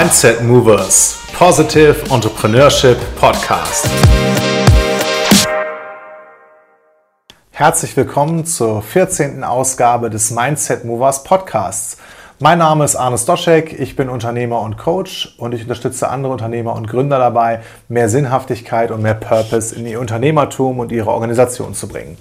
Mindset Movers Positive Entrepreneurship Podcast. Herzlich willkommen zur 14. Ausgabe des Mindset Movers Podcasts. Mein Name ist Arne Stoschek, ich bin Unternehmer und Coach und ich unterstütze andere Unternehmer und Gründer dabei, mehr Sinnhaftigkeit und mehr Purpose in ihr Unternehmertum und ihre Organisation zu bringen.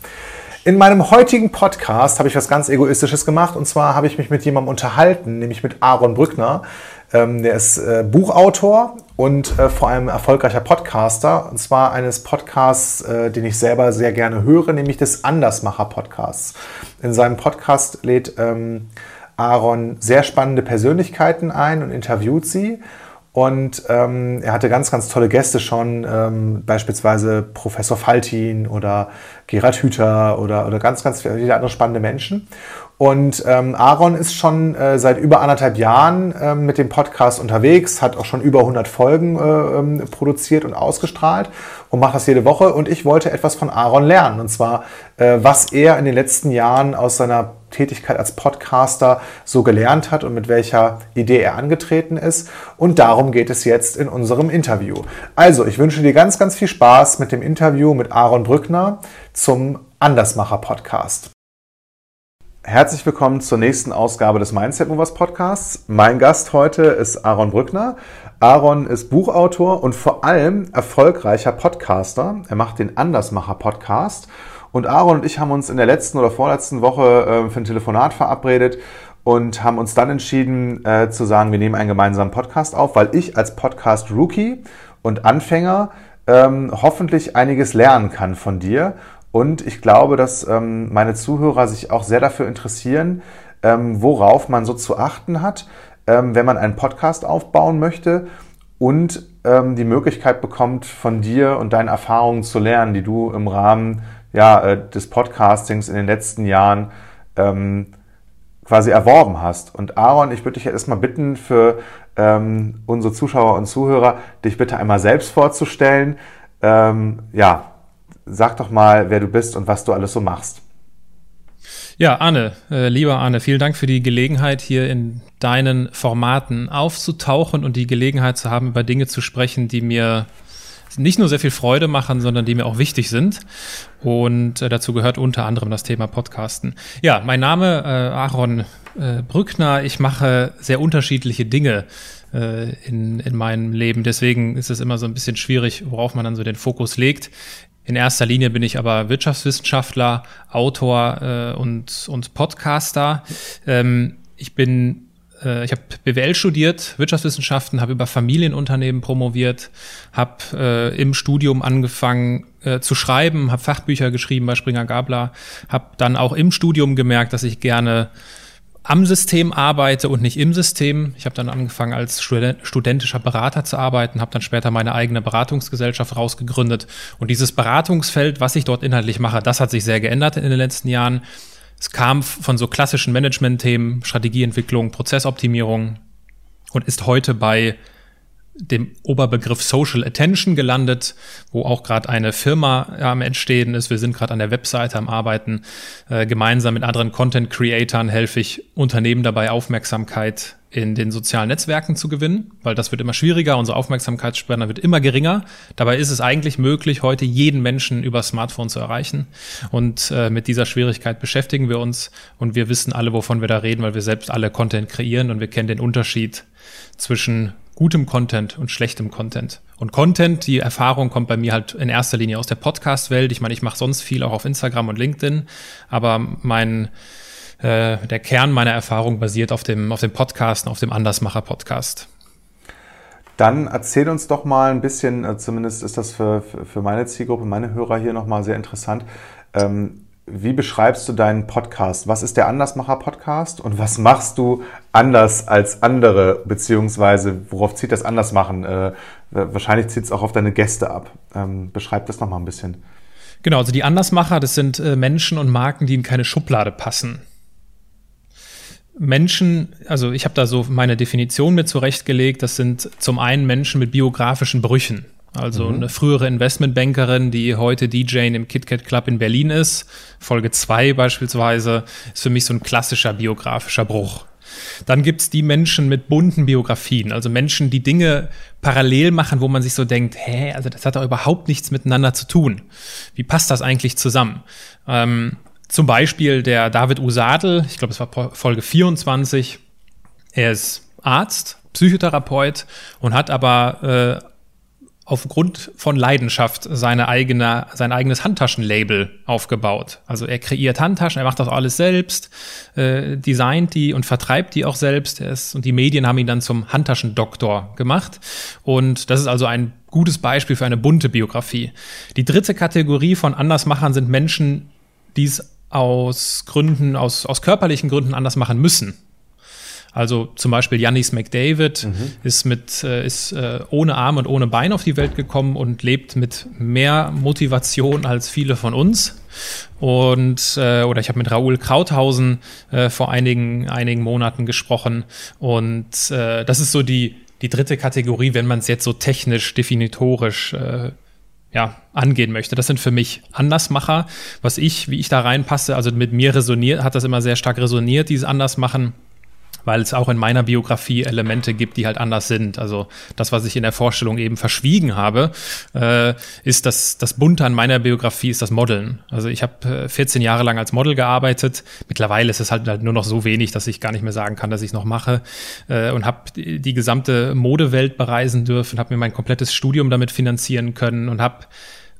In meinem heutigen Podcast habe ich was ganz Egoistisches gemacht und zwar habe ich mich mit jemandem unterhalten, nämlich mit Aaron Brückner. Ähm, der ist äh, Buchautor und äh, vor allem erfolgreicher Podcaster. Und zwar eines Podcasts, äh, den ich selber sehr gerne höre, nämlich des Andersmacher-Podcasts. In seinem Podcast lädt ähm, Aaron sehr spannende Persönlichkeiten ein und interviewt sie. Und ähm, er hatte ganz, ganz tolle Gäste schon, ähm, beispielsweise Professor Faltin oder Gerhard Hüther oder, oder ganz, ganz viele andere spannende Menschen. Und ähm, Aaron ist schon äh, seit über anderthalb Jahren äh, mit dem Podcast unterwegs, hat auch schon über 100 Folgen äh, ähm, produziert und ausgestrahlt und macht das jede Woche. Und ich wollte etwas von Aaron lernen. Und zwar, äh, was er in den letzten Jahren aus seiner Tätigkeit als Podcaster so gelernt hat und mit welcher Idee er angetreten ist. Und darum geht es jetzt in unserem Interview. Also, ich wünsche dir ganz, ganz viel Spaß mit dem Interview mit Aaron Brückner zum Andersmacher Podcast. Herzlich willkommen zur nächsten Ausgabe des Mindset Movers Podcasts. Mein Gast heute ist Aaron Brückner. Aaron ist Buchautor und vor allem erfolgreicher Podcaster. Er macht den Andersmacher Podcast. Und Aaron und ich haben uns in der letzten oder vorletzten Woche äh, für ein Telefonat verabredet und haben uns dann entschieden äh, zu sagen, wir nehmen einen gemeinsamen Podcast auf, weil ich als Podcast-Rookie und Anfänger ähm, hoffentlich einiges lernen kann von dir und ich glaube, dass ähm, meine Zuhörer sich auch sehr dafür interessieren, ähm, worauf man so zu achten hat, ähm, wenn man einen Podcast aufbauen möchte und ähm, die Möglichkeit bekommt, von dir und deinen Erfahrungen zu lernen, die du im Rahmen ja, äh, des Podcastings in den letzten Jahren ähm, quasi erworben hast. Und Aaron, ich würde dich erstmal bitten, für ähm, unsere Zuschauer und Zuhörer, dich bitte einmal selbst vorzustellen. ja, sag doch mal, wer du bist und was du alles so machst. Ja, Arne, äh, lieber Arne, vielen Dank für die Gelegenheit, hier in deinen Formaten aufzutauchen und die Gelegenheit zu haben, über Dinge zu sprechen, die mir nicht nur sehr viel Freude machen, sondern die mir auch wichtig sind. Und äh, dazu gehört unter anderem das Thema Podcasten. Ja, mein Name äh, Aaron äh, Brückner. Ich mache sehr unterschiedliche Dinge äh, in, in meinem Leben. Deswegen ist es immer so ein bisschen schwierig, worauf man dann so den Fokus legt. In erster Linie bin ich aber Wirtschaftswissenschaftler, Autor äh, und, und Podcaster. Ähm, ich bin äh, ich habe BWL studiert, Wirtschaftswissenschaften, habe über Familienunternehmen promoviert, habe äh, im Studium angefangen äh, zu schreiben, habe Fachbücher geschrieben bei Springer Gabler, habe dann auch im Studium gemerkt, dass ich gerne am System arbeite und nicht im System. Ich habe dann angefangen als studentischer Berater zu arbeiten, habe dann später meine eigene Beratungsgesellschaft rausgegründet. Und dieses Beratungsfeld, was ich dort inhaltlich mache, das hat sich sehr geändert in den letzten Jahren. Es kam von so klassischen Management-Themen, Strategieentwicklung, Prozessoptimierung und ist heute bei dem Oberbegriff Social Attention gelandet, wo auch gerade eine Firma am Entstehen ist. Wir sind gerade an der Webseite am Arbeiten. Äh, gemeinsam mit anderen Content-Creatern helfe ich Unternehmen dabei, Aufmerksamkeit in den sozialen Netzwerken zu gewinnen, weil das wird immer schwieriger, unsere Aufmerksamkeitsspanne wird immer geringer. Dabei ist es eigentlich möglich, heute jeden Menschen über Smartphone zu erreichen. Und äh, mit dieser Schwierigkeit beschäftigen wir uns und wir wissen alle, wovon wir da reden, weil wir selbst alle Content kreieren und wir kennen den Unterschied zwischen gutem Content und schlechtem Content. Und Content, die Erfahrung kommt bei mir halt in erster Linie aus der Podcast-Welt. Ich meine, ich mache sonst viel auch auf Instagram und LinkedIn, aber mein äh, der Kern meiner Erfahrung basiert auf dem, auf dem Podcast, auf dem Andersmacher-Podcast. Dann erzähl uns doch mal ein bisschen, äh, zumindest ist das für, für meine Zielgruppe, meine Hörer hier nochmal sehr interessant. Ähm, wie beschreibst du deinen Podcast? Was ist der Andersmacher-Podcast und was machst du anders als andere? Beziehungsweise worauf zieht das Andersmachen? Äh, wahrscheinlich zieht es auch auf deine Gäste ab. Ähm, beschreib das nochmal ein bisschen. Genau, also die Andersmacher, das sind äh, Menschen und Marken, die in keine Schublade passen. Menschen, also ich habe da so meine Definition mit zurechtgelegt, das sind zum einen Menschen mit biografischen Brüchen. Also mhm. eine frühere Investmentbankerin, die heute DJ im KitKat Club in Berlin ist. Folge 2 beispielsweise ist für mich so ein klassischer biografischer Bruch. Dann gibt's die Menschen mit bunten Biografien, also Menschen, die Dinge parallel machen, wo man sich so denkt, hä, also das hat doch überhaupt nichts miteinander zu tun. Wie passt das eigentlich zusammen? Ähm, zum Beispiel der David Usadel, ich glaube, es war Folge 24. Er ist Arzt, Psychotherapeut und hat aber äh, aufgrund von Leidenschaft seine eigene, sein eigenes Handtaschenlabel aufgebaut. Also er kreiert Handtaschen, er macht das alles selbst, äh, designt die und vertreibt die auch selbst. Er ist, und die Medien haben ihn dann zum Handtaschendoktor gemacht. Und das ist also ein gutes Beispiel für eine bunte Biografie. Die dritte Kategorie von Andersmachern sind Menschen, die es aus Gründen, aus, aus körperlichen Gründen anders machen müssen. Also zum Beispiel Janis McDavid mhm. ist mit äh, ist äh, ohne Arm und ohne Bein auf die Welt gekommen und lebt mit mehr Motivation als viele von uns. Und äh, oder ich habe mit Raoul Krauthausen äh, vor einigen einigen Monaten gesprochen und äh, das ist so die die dritte Kategorie, wenn man es jetzt so technisch definitorisch äh, ja, angehen möchte. Das sind für mich Andersmacher, was ich, wie ich da reinpasse, also mit mir resoniert, hat das immer sehr stark resoniert, dieses Andersmachen weil es auch in meiner Biografie Elemente gibt, die halt anders sind. Also das, was ich in der Vorstellung eben verschwiegen habe, äh, ist das, das Bunte an meiner Biografie ist das Modeln. Also ich habe äh, 14 Jahre lang als Model gearbeitet. Mittlerweile ist es halt, halt nur noch so wenig, dass ich gar nicht mehr sagen kann, dass ich es noch mache. Äh, und habe die, die gesamte Modewelt bereisen dürfen, habe mir mein komplettes Studium damit finanzieren können und habe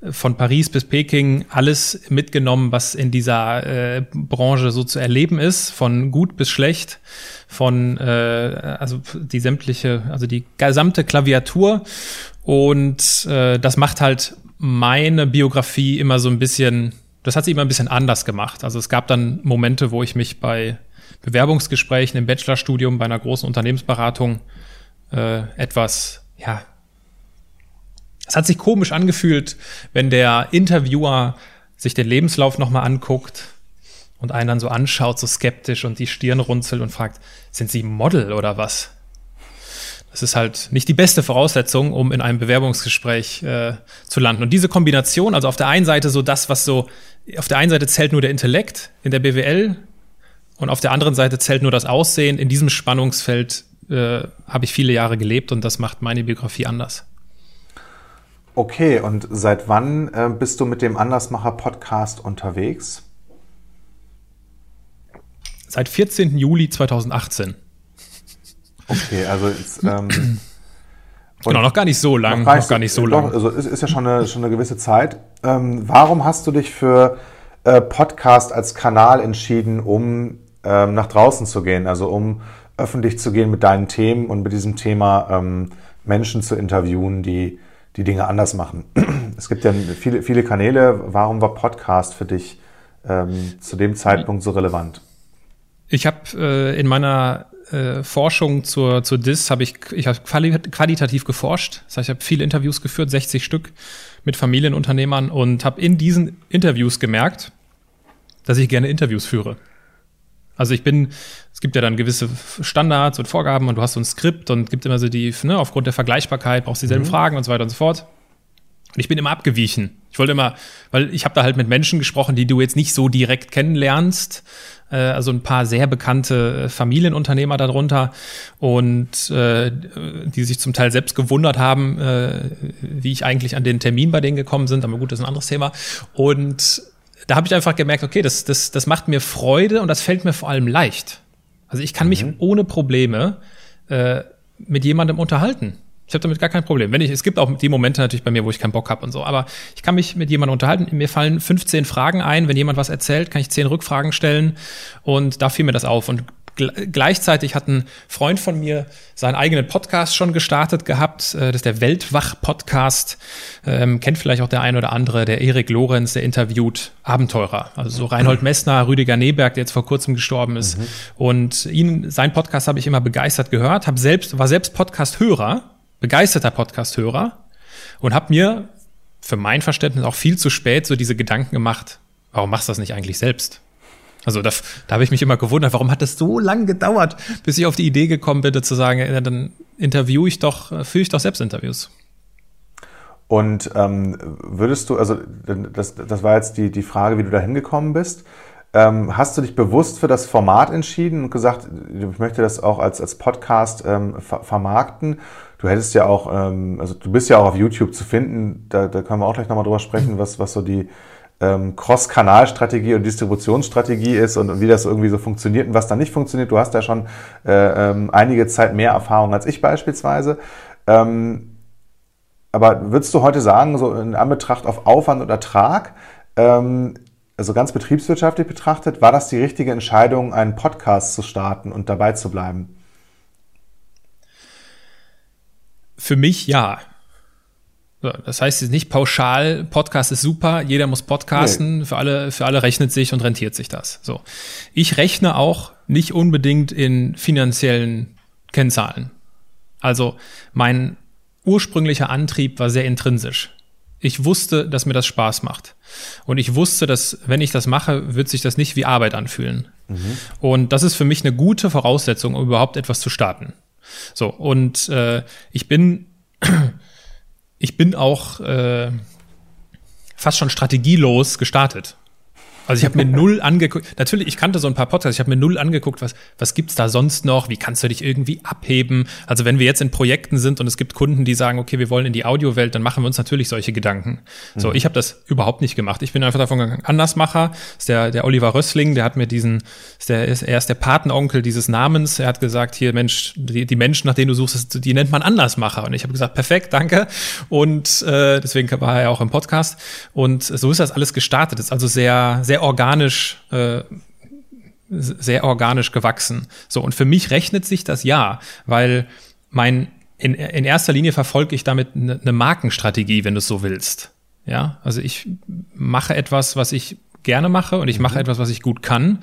von Paris bis Peking alles mitgenommen, was in dieser äh, Branche so zu erleben ist, von gut bis schlecht, von äh, also die sämtliche, also die gesamte Klaviatur und äh, das macht halt meine Biografie immer so ein bisschen, das hat sie immer ein bisschen anders gemacht. Also es gab dann Momente, wo ich mich bei Bewerbungsgesprächen im Bachelorstudium bei einer großen Unternehmensberatung äh, etwas ja es hat sich komisch angefühlt, wenn der Interviewer sich den Lebenslauf nochmal anguckt und einen dann so anschaut, so skeptisch und die Stirn runzelt und fragt, sind Sie Model oder was? Das ist halt nicht die beste Voraussetzung, um in einem Bewerbungsgespräch äh, zu landen. Und diese Kombination, also auf der einen Seite so das, was so, auf der einen Seite zählt nur der Intellekt in der BWL und auf der anderen Seite zählt nur das Aussehen. In diesem Spannungsfeld äh, habe ich viele Jahre gelebt und das macht meine Biografie anders. Okay, und seit wann äh, bist du mit dem Andersmacher-Podcast unterwegs? Seit 14. Juli 2018. Okay, also jetzt, ähm, genau, noch gar nicht so lang. Noch gar nicht, noch gar nicht so lang. Doch, also ist, ist ja schon eine, schon eine gewisse Zeit. Ähm, warum hast du dich für äh, Podcast als Kanal entschieden, um ähm, nach draußen zu gehen, also um öffentlich zu gehen mit deinen Themen und mit diesem Thema ähm, Menschen zu interviewen, die die Dinge anders machen. Es gibt ja viele, viele Kanäle. Warum war Podcast für dich ähm, zu dem Zeitpunkt so relevant? Ich habe äh, in meiner äh, Forschung zur, zur DIS habe ich, ich hab qualitativ geforscht. Das heißt, ich habe viele Interviews geführt, 60 Stück mit Familienunternehmern und habe in diesen Interviews gemerkt, dass ich gerne Interviews führe. Also ich bin, es gibt ja dann gewisse Standards und Vorgaben und du hast so ein Skript und gibt immer so die, ne, aufgrund der Vergleichbarkeit brauchst du dieselben mhm. Fragen und so weiter und so fort. Und ich bin immer abgewichen. Ich wollte immer, weil ich habe da halt mit Menschen gesprochen, die du jetzt nicht so direkt kennenlernst. Äh, also ein paar sehr bekannte äh, Familienunternehmer darunter und äh, die sich zum Teil selbst gewundert haben, äh, wie ich eigentlich an den Termin bei denen gekommen sind. Aber gut, das ist ein anderes Thema. Und da habe ich einfach gemerkt, okay, das, das, das macht mir Freude und das fällt mir vor allem leicht. Also ich kann mhm. mich ohne Probleme äh, mit jemandem unterhalten. Ich habe damit gar kein Problem. Wenn ich, es gibt auch die Momente natürlich bei mir, wo ich keinen Bock habe und so, aber ich kann mich mit jemandem unterhalten. Mir fallen 15 Fragen ein. Wenn jemand was erzählt, kann ich 10 Rückfragen stellen und da fiel mir das auf. Und gleichzeitig hat ein Freund von mir seinen eigenen Podcast schon gestartet gehabt. Äh, das ist der Weltwach-Podcast. Ähm, kennt vielleicht auch der ein oder andere, der Erik Lorenz, der interviewt Abenteurer. Also so Reinhold Messner, Rüdiger Neberg, der jetzt vor kurzem gestorben ist. Mhm. Und ihn, sein Podcast habe ich immer begeistert gehört, hab selbst, war selbst Podcast-Hörer, begeisterter Podcast-Hörer und habe mir für mein Verständnis auch viel zu spät so diese Gedanken gemacht, warum machst du das nicht eigentlich selbst? Also da, da habe ich mich immer gewundert, warum hat das so lange gedauert, bis ich auf die Idee gekommen bin, zu sagen, ja, dann interviewe ich doch, führe ich doch selbst Interviews. Und ähm, würdest du, also das, das war jetzt die, die Frage, wie du da hingekommen bist. Ähm, hast du dich bewusst für das Format entschieden und gesagt, ich möchte das auch als, als Podcast ähm, ver vermarkten? Du hättest ja auch, ähm, also du bist ja auch auf YouTube zu finden, da, da können wir auch gleich nochmal drüber sprechen, was, was so die ähm, Cross-Kanal-Strategie und Distributionsstrategie ist und, wie das irgendwie so funktioniert und was da nicht funktioniert. Du hast ja schon äh, ähm, einige Zeit mehr Erfahrung als ich beispielsweise. Ähm, aber würdest du heute sagen, so in Anbetracht auf Aufwand und Ertrag, ähm, also ganz betriebswirtschaftlich betrachtet, war das die richtige Entscheidung, einen Podcast zu starten und dabei zu bleiben? Für mich ja. Das heißt jetzt nicht pauschal, Podcast ist super, jeder muss podcasten, nee. für alle, für alle rechnet sich und rentiert sich das. So. Ich rechne auch nicht unbedingt in finanziellen Kennzahlen. Also mein ursprünglicher Antrieb war sehr intrinsisch. Ich wusste, dass mir das Spaß macht. Und ich wusste, dass wenn ich das mache, wird sich das nicht wie Arbeit anfühlen. Mhm. Und das ist für mich eine gute Voraussetzung, um überhaupt etwas zu starten. So, und äh, ich bin, ich bin auch äh, fast schon strategielos gestartet. Also ich habe mir null angeguckt. Natürlich, ich kannte so ein paar Podcasts. Ich habe mir null angeguckt, was was gibt's da sonst noch? Wie kannst du dich irgendwie abheben? Also wenn wir jetzt in Projekten sind und es gibt Kunden, die sagen, okay, wir wollen in die Audiowelt, dann machen wir uns natürlich solche Gedanken. Mhm. So, ich habe das überhaupt nicht gemacht. Ich bin einfach davon gegangen. Andersmacher ist der der Oliver Rössling. Der hat mir diesen, ist der ist, er ist der Patenonkel dieses Namens. Er hat gesagt, hier Mensch, die, die Menschen, nach denen du suchst, die nennt man Andersmacher. Und ich habe gesagt, perfekt, danke. Und äh, deswegen war er auch im Podcast. Und so ist das alles gestartet. ist also sehr sehr sehr organisch, äh, sehr organisch gewachsen. So, und für mich rechnet sich das ja, weil mein, in, in erster Linie verfolge ich damit eine, eine Markenstrategie, wenn du es so willst. Ja, also ich mache etwas, was ich gerne mache und ich mache mhm. etwas, was ich gut kann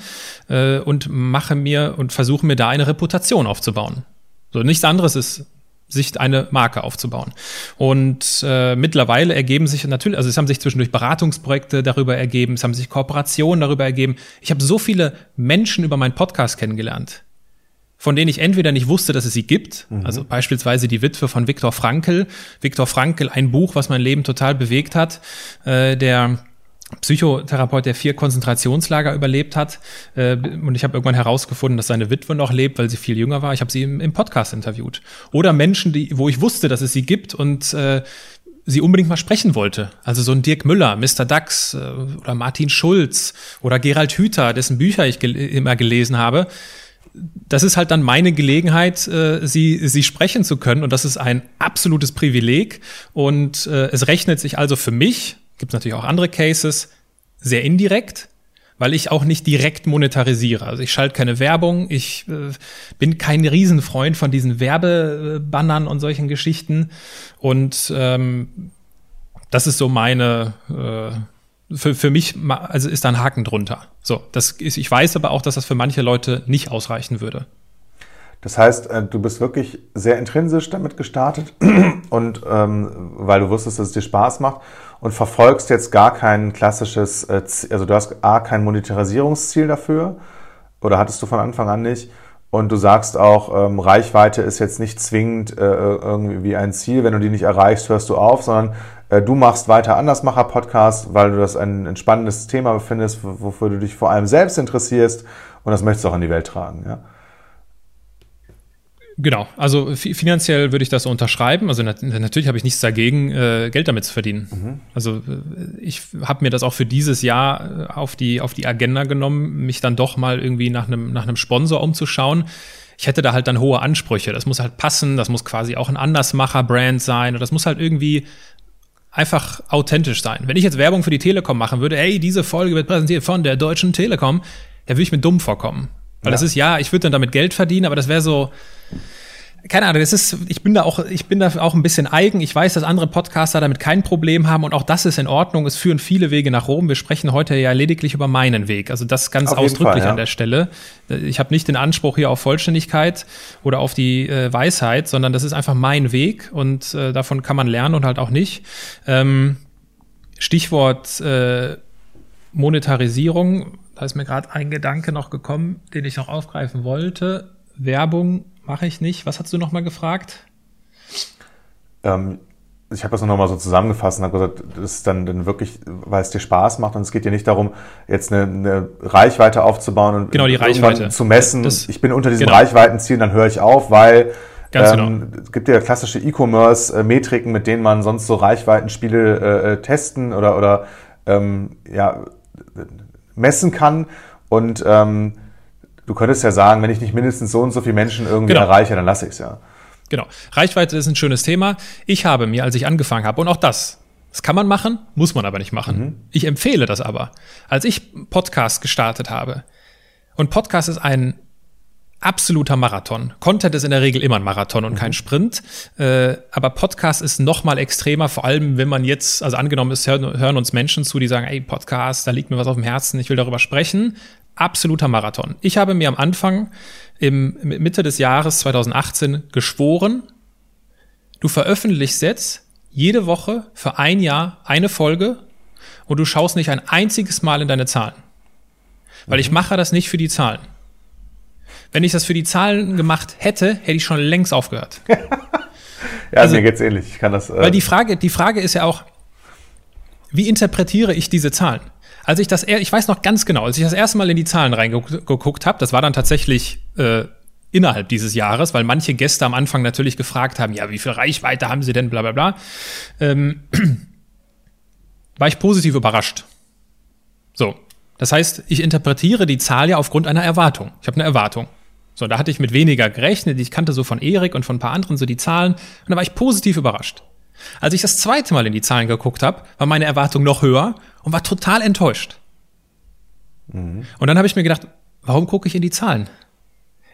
äh, und mache mir und versuche mir da eine Reputation aufzubauen. So nichts anderes ist sich eine Marke aufzubauen. Und äh, mittlerweile ergeben sich natürlich, also es haben sich zwischendurch Beratungsprojekte darüber ergeben, es haben sich Kooperationen darüber ergeben. Ich habe so viele Menschen über meinen Podcast kennengelernt, von denen ich entweder nicht wusste, dass es sie gibt, mhm. also beispielsweise die Witwe von Viktor Frankl. Viktor Frankl, ein Buch, was mein Leben total bewegt hat, äh, der Psychotherapeut, der vier Konzentrationslager überlebt hat. Äh, und ich habe irgendwann herausgefunden, dass seine Witwe noch lebt, weil sie viel jünger war. Ich habe sie im, im, Podcast interviewt. Oder Menschen, die, wo ich wusste, dass es sie gibt und äh, sie unbedingt mal sprechen wollte. Also so ein Dirk Müller, Mr. Dax äh, oder Martin Schulz oder Gerald Hüther, dessen Bücher ich gel immer gelesen habe. Das ist halt dann meine Gelegenheit, äh, sie, sie sprechen zu können. Und das ist ein absolutes Privileg. Und äh, es rechnet sich also für mich, gibt es natürlich auch andere Cases, sehr indirekt, weil ich auch nicht direkt monetarisiere. Also ich schalte keine Werbung, ich äh, bin kein Riesenfreund von diesen Werbebannern und solchen Geschichten. Und ähm, das ist so meine, äh, für, für mich, also ist da ein Haken drunter. So, das ist, ich weiß aber auch, dass das für manche Leute nicht ausreichen würde. Das heißt, äh, du bist wirklich sehr intrinsisch damit gestartet und ähm, weil du wusstest, dass es dir Spaß macht und verfolgst jetzt gar kein klassisches, äh, also du hast A, kein Monetarisierungsziel dafür oder hattest du von Anfang an nicht. Und du sagst auch, ähm, Reichweite ist jetzt nicht zwingend äh, irgendwie ein Ziel. Wenn du die nicht erreichst, hörst du auf, sondern äh, du machst weiter Andersmacher-Podcast, weil du das ein entspannendes Thema befindest, wofür du dich vor allem selbst interessierst und das möchtest du auch in die Welt tragen. Ja? Genau, also finanziell würde ich das unterschreiben. Also nat natürlich habe ich nichts dagegen, äh, Geld damit zu verdienen. Mhm. Also äh, ich habe mir das auch für dieses Jahr äh, auf die, auf die Agenda genommen, mich dann doch mal irgendwie nach einem, nach einem Sponsor umzuschauen. Ich hätte da halt dann hohe Ansprüche. Das muss halt passen, das muss quasi auch ein Andersmacher-Brand sein und das muss halt irgendwie einfach authentisch sein. Wenn ich jetzt Werbung für die Telekom machen würde, hey, diese Folge wird präsentiert von der Deutschen Telekom, da würde ich mir dumm vorkommen. Weil ja. das ist, ja, ich würde dann damit Geld verdienen, aber das wäre so, keine Ahnung, das ist, ich bin da auch, ich bin da auch ein bisschen eigen. Ich weiß, dass andere Podcaster damit kein Problem haben und auch das ist in Ordnung. Es führen viele Wege nach Rom. Wir sprechen heute ja lediglich über meinen Weg. Also das ganz ausdrücklich Fall, ja. an der Stelle. Ich habe nicht den Anspruch hier auf Vollständigkeit oder auf die äh, Weisheit, sondern das ist einfach mein Weg und äh, davon kann man lernen und halt auch nicht. Ähm, Stichwort äh, Monetarisierung. Da ist mir gerade ein Gedanke noch gekommen, den ich noch aufgreifen wollte. Werbung mache ich nicht. Was hast du noch mal gefragt? Ähm, ich habe das noch mal so zusammengefasst und habe gesagt, das ist dann, dann wirklich, weil es dir Spaß macht und es geht dir nicht darum, jetzt eine, eine Reichweite aufzubauen und genau, die Reichweite. zu messen. Das, ich bin unter diesem genau. Reichweitenziel, dann höre ich auf, weil Ganz ähm, genau. Es gibt ja klassische E-Commerce-Metriken, mit denen man sonst so Reichweitenspiele äh, äh, testen oder, oder ähm, ja, messen kann. Und ähm, du könntest ja sagen, wenn ich nicht mindestens so und so viele Menschen irgendwie genau. erreiche, dann lasse ich es ja. Genau. Reichweite ist ein schönes Thema. Ich habe mir, als ich angefangen habe, und auch das, das kann man machen, muss man aber nicht machen. Mhm. Ich empfehle das aber. Als ich Podcast gestartet habe, und Podcast ist ein absoluter Marathon. Content ist in der Regel immer ein Marathon und mhm. kein Sprint. Äh, aber Podcast ist noch mal extremer, vor allem wenn man jetzt, also angenommen ist, hören, hören uns Menschen zu, die sagen, ey, Podcast, da liegt mir was auf dem Herzen, ich will darüber sprechen. Absoluter Marathon. Ich habe mir am Anfang im Mitte des Jahres 2018 geschworen, du veröffentlichst jetzt jede Woche für ein Jahr eine Folge und du schaust nicht ein einziges Mal in deine Zahlen. Weil ich mhm. mache das nicht für die Zahlen. Wenn ich das für die Zahlen gemacht hätte, hätte ich schon längst aufgehört. ja, also, mir geht's ähnlich. Ich kann das. Äh weil die Frage, die Frage ist ja auch, wie interpretiere ich diese Zahlen? Als ich das, ich weiß noch ganz genau, als ich das erste Mal in die Zahlen reingeguckt habe, das war dann tatsächlich äh, innerhalb dieses Jahres, weil manche Gäste am Anfang natürlich gefragt haben, ja, wie viel Reichweite haben sie denn, bla bla bla, ähm, war ich positiv überrascht. So, das heißt, ich interpretiere die Zahl ja aufgrund einer Erwartung. Ich habe eine Erwartung. So, da hatte ich mit weniger gerechnet. Ich kannte so von Erik und von ein paar anderen so die Zahlen. Und da war ich positiv überrascht. Als ich das zweite Mal in die Zahlen geguckt habe, war meine Erwartung noch höher und war total enttäuscht. Mhm. Und dann habe ich mir gedacht, warum gucke ich in die Zahlen?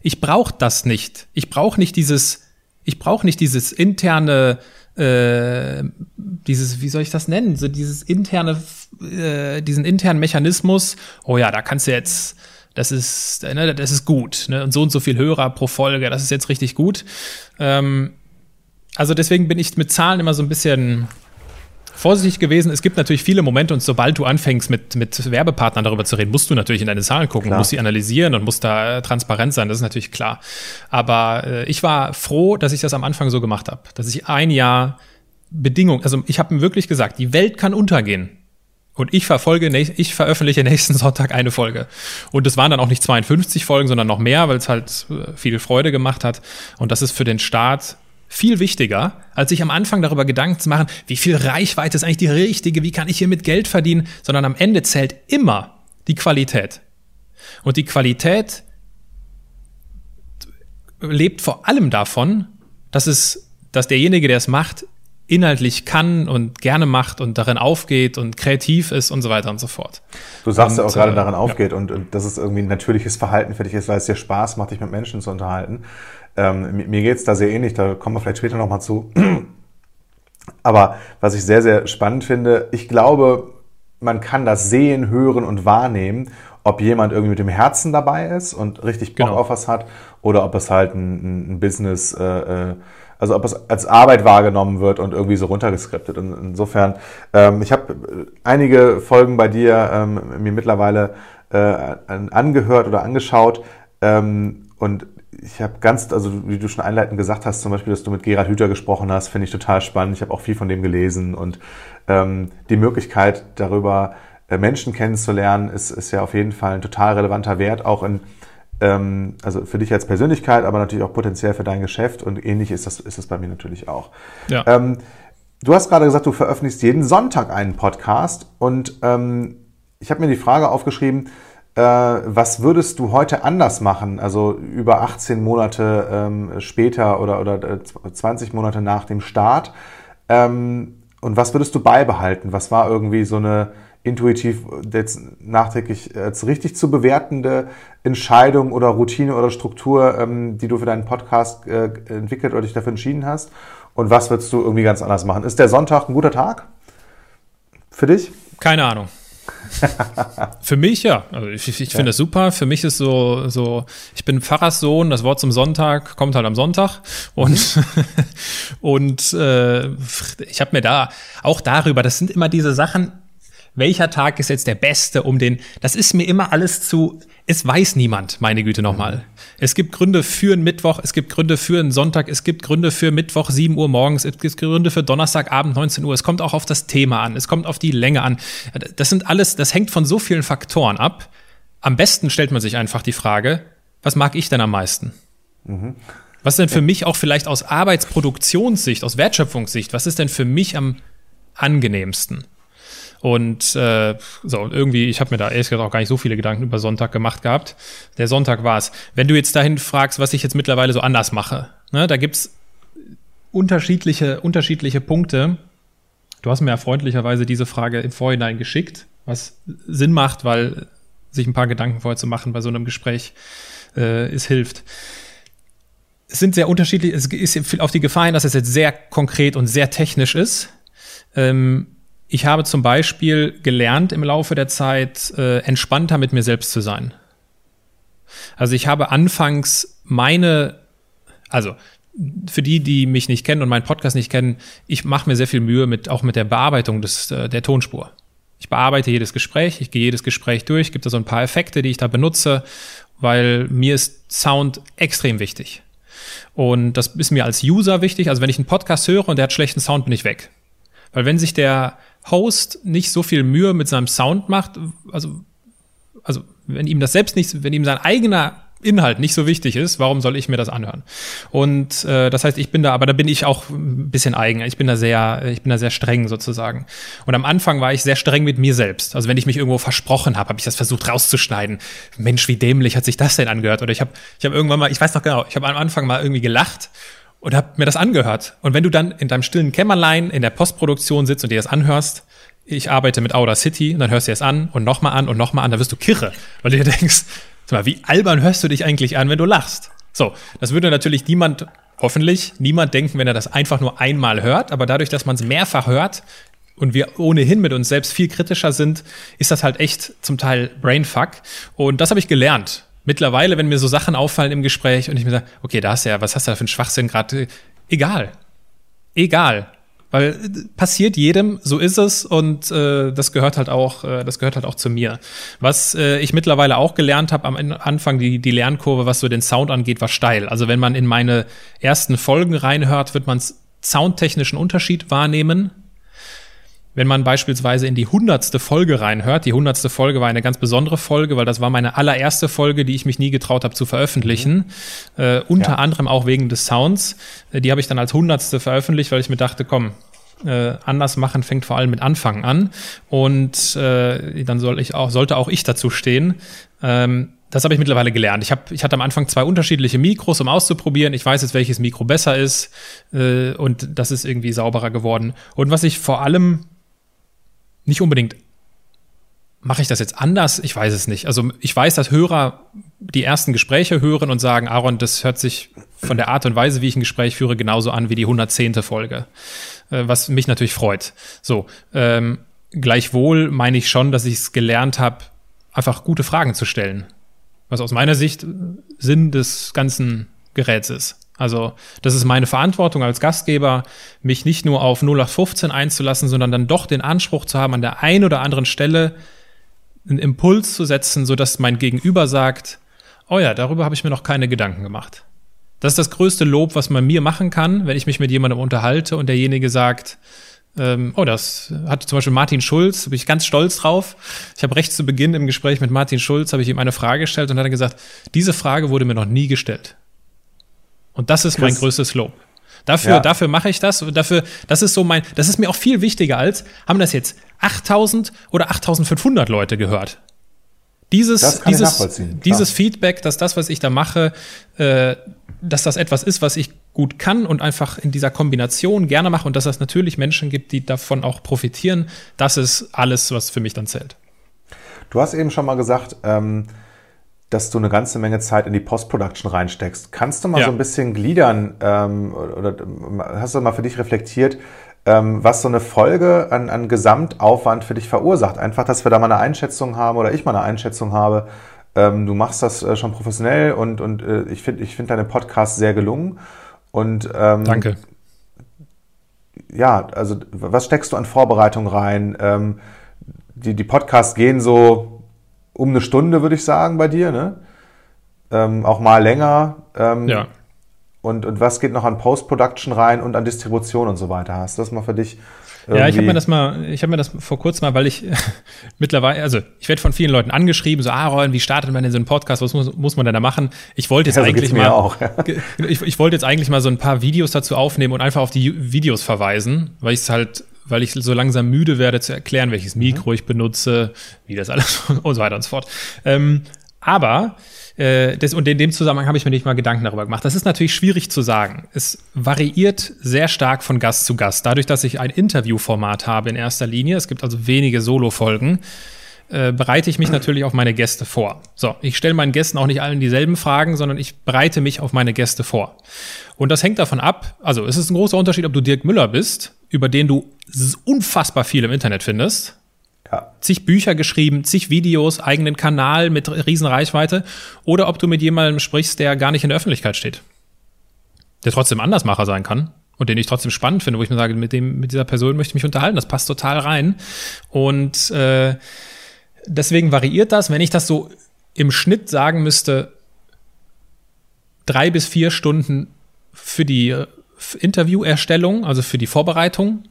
Ich brauche das nicht. Ich brauche nicht dieses, ich brauche nicht dieses interne äh, dieses, wie soll ich das nennen, so dieses interne, äh, diesen internen Mechanismus, oh ja, da kannst du jetzt, das ist, ne, das ist gut, ne, und so und so viel Hörer pro Folge, das ist jetzt richtig gut. Ähm, also deswegen bin ich mit Zahlen immer so ein bisschen vorsichtig gewesen. Es gibt natürlich viele Momente und sobald du anfängst, mit, mit Werbepartnern darüber zu reden, musst du natürlich in deine Zahlen gucken, klar. musst sie analysieren und musst da äh, transparent sein, das ist natürlich klar. Aber äh, ich war froh, dass ich das am Anfang so gemacht habe, dass ich ein Jahr Bedingung, also ich habe ihm wirklich gesagt, die Welt kann untergehen. Und ich verfolge, ich veröffentliche nächsten Sonntag eine Folge. Und es waren dann auch nicht 52 Folgen, sondern noch mehr, weil es halt äh, viel Freude gemacht hat. Und das ist für den Start viel wichtiger, als sich am Anfang darüber Gedanken zu machen, wie viel Reichweite ist eigentlich die richtige, wie kann ich hier mit Geld verdienen, sondern am Ende zählt immer die Qualität. Und die Qualität lebt vor allem davon, dass es, dass derjenige, der es macht, inhaltlich kann und gerne macht und darin aufgeht und kreativ ist und so weiter und so fort. Du sagst und, ja auch gerade äh, darin aufgeht ja. und, und dass es irgendwie ein natürliches Verhalten für dich ist, weil es dir Spaß macht, dich mit Menschen zu unterhalten. Ähm, mir geht's da sehr ähnlich, da kommen wir vielleicht später nochmal zu. Aber was ich sehr, sehr spannend finde, ich glaube, man kann das sehen, hören und wahrnehmen, ob jemand irgendwie mit dem Herzen dabei ist und richtig Bock genau. auf was hat oder ob es halt ein, ein Business, äh, äh, also ob es als Arbeit wahrgenommen wird und irgendwie so runtergeskriptet. Und insofern, ähm, ich habe einige Folgen bei dir ähm, mir mittlerweile äh, angehört oder angeschaut ähm, und ich habe ganz, also wie du schon einleitend gesagt hast, zum Beispiel, dass du mit Gerhard Hüther gesprochen hast, finde ich total spannend. Ich habe auch viel von dem gelesen und ähm, die Möglichkeit darüber äh, Menschen kennenzulernen, ist, ist ja auf jeden Fall ein total relevanter Wert, auch in ähm, also für dich als Persönlichkeit, aber natürlich auch potenziell für dein Geschäft und ähnlich ist das, ist das bei mir natürlich auch. Ja. Ähm, du hast gerade gesagt, du veröffentlichst jeden Sonntag einen Podcast und ähm, ich habe mir die Frage aufgeschrieben, äh, was würdest du heute anders machen? Also über 18 Monate ähm, später oder, oder 20 äh, Monate nach dem Start. Ähm, und was würdest du beibehalten? Was war irgendwie so eine intuitiv jetzt nachträglich als richtig zu bewertende Entscheidung oder Routine oder Struktur, ähm, die du für deinen Podcast äh, entwickelt oder dich dafür entschieden hast? Und was würdest du irgendwie ganz anders machen? Ist der Sonntag ein guter Tag für dich? Keine Ahnung. Für mich ja. Also ich, ich finde ja. das super. Für mich ist so, so, ich bin Pfarrerssohn, das Wort zum Sonntag kommt halt am Sonntag. Und, mhm. und äh, ich habe mir da auch darüber, das sind immer diese Sachen, welcher Tag ist jetzt der beste, um den, das ist mir immer alles zu, es weiß niemand, meine Güte nochmal. Es gibt Gründe für einen Mittwoch, es gibt Gründe für einen Sonntag, es gibt Gründe für Mittwoch 7 Uhr morgens, es gibt Gründe für Donnerstagabend 19 Uhr. Es kommt auch auf das Thema an, es kommt auf die Länge an. Das sind alles, das hängt von so vielen Faktoren ab. Am besten stellt man sich einfach die Frage, was mag ich denn am meisten? Mhm. Was ist denn für mich auch vielleicht aus Arbeitsproduktionssicht, aus Wertschöpfungssicht, was ist denn für mich am angenehmsten? Und äh, so, irgendwie, ich habe mir da ehrlich gesagt auch gar nicht so viele Gedanken über Sonntag gemacht gehabt. Der Sonntag war's. Wenn du jetzt dahin fragst, was ich jetzt mittlerweile so anders mache, ne, da gibt's unterschiedliche, unterschiedliche Punkte. Du hast mir ja freundlicherweise diese Frage im Vorhinein geschickt, was Sinn macht, weil sich ein paar Gedanken vorher zu machen bei so einem Gespräch, äh, es hilft. Es sind sehr unterschiedlich, es ist auf die Gefahr hin, dass es jetzt sehr konkret und sehr technisch ist. Ähm, ich habe zum Beispiel gelernt im Laufe der Zeit, äh, entspannter mit mir selbst zu sein. Also ich habe anfangs meine, also für die, die mich nicht kennen und meinen Podcast nicht kennen, ich mache mir sehr viel Mühe mit auch mit der Bearbeitung des, äh, der Tonspur. Ich bearbeite jedes Gespräch, ich gehe jedes Gespräch durch, gibt da so ein paar Effekte, die ich da benutze, weil mir ist Sound extrem wichtig. Und das ist mir als User wichtig. Also wenn ich einen Podcast höre und der hat schlechten Sound, bin ich weg. Weil wenn sich der Host nicht so viel Mühe mit seinem Sound macht, also, also wenn ihm das selbst nicht, wenn ihm sein eigener Inhalt nicht so wichtig ist, warum soll ich mir das anhören? Und äh, das heißt, ich bin da, aber da bin ich auch ein bisschen eigen. Ich bin da sehr, ich bin da sehr streng sozusagen. Und am Anfang war ich sehr streng mit mir selbst. Also wenn ich mich irgendwo versprochen habe, habe ich das versucht rauszuschneiden. Mensch, wie dämlich hat sich das denn angehört? Oder ich habe, ich habe irgendwann mal, ich weiß noch genau, ich habe am Anfang mal irgendwie gelacht und habe mir das angehört. Und wenn du dann in deinem stillen Kämmerlein in der Postproduktion sitzt und dir das anhörst, ich arbeite mit Audacity und dann hörst du dir das an und nochmal an und nochmal an, dann wirst du kirre, weil du dir denkst, mal, wie albern hörst du dich eigentlich an, wenn du lachst? So, das würde natürlich niemand, hoffentlich niemand denken, wenn er das einfach nur einmal hört, aber dadurch, dass man es mehrfach hört und wir ohnehin mit uns selbst viel kritischer sind, ist das halt echt zum Teil Brainfuck. Und das habe ich gelernt mittlerweile, wenn mir so Sachen auffallen im Gespräch und ich mir sage, okay, da hast du ja, was hast du da für einen Schwachsinn gerade? Egal. Egal. Weil äh, passiert jedem, so ist es und äh, das gehört halt auch, äh, das gehört halt auch zu mir. Was äh, ich mittlerweile auch gelernt habe am Anfang, die, die Lernkurve, was so den Sound angeht, war steil. Also wenn man in meine ersten Folgen reinhört, wird man soundtechnischen Unterschied wahrnehmen wenn man beispielsweise in die hundertste Folge reinhört, die hundertste Folge war eine ganz besondere Folge, weil das war meine allererste Folge, die ich mich nie getraut habe zu veröffentlichen, mhm. äh, unter ja. anderem auch wegen des Sounds. Äh, die habe ich dann als hundertste veröffentlicht, weil ich mir dachte, komm, äh, anders machen fängt vor allem mit Anfang an und äh, dann soll ich auch sollte auch ich dazu stehen. Ähm, das habe ich mittlerweile gelernt. Ich, hab, ich hatte am Anfang zwei unterschiedliche Mikros, um auszuprobieren. Ich weiß jetzt, welches Mikro besser ist äh, und das ist irgendwie sauberer geworden. Und was ich vor allem nicht unbedingt mache ich das jetzt anders? Ich weiß es nicht. Also ich weiß, dass Hörer die ersten Gespräche hören und sagen, Aaron, das hört sich von der Art und Weise, wie ich ein Gespräch führe, genauso an wie die 110. Folge. Äh, was mich natürlich freut. So, ähm, gleichwohl meine ich schon, dass ich es gelernt habe, einfach gute Fragen zu stellen. Was aus meiner Sicht Sinn des ganzen Geräts ist. Also das ist meine Verantwortung als Gastgeber, mich nicht nur auf 0815 einzulassen, sondern dann doch den Anspruch zu haben, an der einen oder anderen Stelle einen Impuls zu setzen, sodass mein Gegenüber sagt, oh ja, darüber habe ich mir noch keine Gedanken gemacht. Das ist das größte Lob, was man mir machen kann, wenn ich mich mit jemandem unterhalte und derjenige sagt, ähm, oh, das hat zum Beispiel Martin Schulz, bin ich ganz stolz drauf. Ich habe recht zu Beginn im Gespräch mit Martin Schulz, habe ich ihm eine Frage gestellt und hat er gesagt, diese Frage wurde mir noch nie gestellt. Und das ist Chris. mein größtes Lob. Dafür, ja. dafür mache ich das. Dafür, das ist so mein, das ist mir auch viel wichtiger als, haben das jetzt 8000 oder 8500 Leute gehört? Dieses, dieses, dieses Feedback, dass das, was ich da mache, äh, dass das etwas ist, was ich gut kann und einfach in dieser Kombination gerne mache und dass es natürlich Menschen gibt, die davon auch profitieren, das ist alles, was für mich dann zählt. Du hast eben schon mal gesagt, ähm, dass du eine ganze Menge Zeit in die Post-Production reinsteckst. Kannst du mal ja. so ein bisschen gliedern ähm, oder hast du mal für dich reflektiert, ähm, was so eine Folge an, an Gesamtaufwand für dich verursacht? Einfach, dass wir da mal eine Einschätzung haben oder ich mal eine Einschätzung habe. Ähm, du machst das äh, schon professionell und, und äh, ich finde ich find deine Podcasts sehr gelungen. Und, ähm, Danke. Ja, also was steckst du an Vorbereitung rein? Ähm, die, die Podcasts gehen so um eine Stunde, würde ich sagen, bei dir, ne? Ähm, auch mal länger. Ähm, ja. Und, und was geht noch an Post-Production rein und an Distribution und so weiter? Hast du das mal für dich irgendwie. Ja, ich habe mir das mal, ich habe mir das vor kurzem mal, weil ich mittlerweile, also ich werde von vielen Leuten angeschrieben, so, ah, Aaron, wie startet man denn so einen Podcast? Was muss, muss man denn da machen? Ich wollte jetzt ja, so eigentlich mal, auch, ja. ich, ich wollte jetzt eigentlich mal so ein paar Videos dazu aufnehmen und einfach auf die Videos verweisen, weil ich es halt weil ich so langsam müde werde zu erklären, welches Mikro mhm. ich benutze, wie das alles und so weiter und so fort. Ähm, aber äh, das, und in dem Zusammenhang habe ich mir nicht mal Gedanken darüber gemacht. Das ist natürlich schwierig zu sagen. Es variiert sehr stark von Gast zu Gast. Dadurch, dass ich ein Interviewformat habe in erster Linie, es gibt also wenige Solo-Folgen, äh, bereite ich mich natürlich auf meine Gäste vor. So, ich stelle meinen Gästen auch nicht allen dieselben Fragen, sondern ich bereite mich auf meine Gäste vor. Und das hängt davon ab, also es ist ein großer Unterschied, ob du Dirk Müller bist, über den du unfassbar viel im Internet findest, ja. zig Bücher geschrieben, zig Videos, eigenen Kanal mit riesen Reichweite oder ob du mit jemandem sprichst, der gar nicht in der Öffentlichkeit steht. Der trotzdem Andersmacher sein kann und den ich trotzdem spannend finde, wo ich mir sage, mit dem, mit dieser Person möchte ich mich unterhalten, das passt total rein. Und äh, deswegen variiert das, wenn ich das so im Schnitt sagen müsste, drei bis vier Stunden für die äh, Interviewerstellung, also für die Vorbereitung,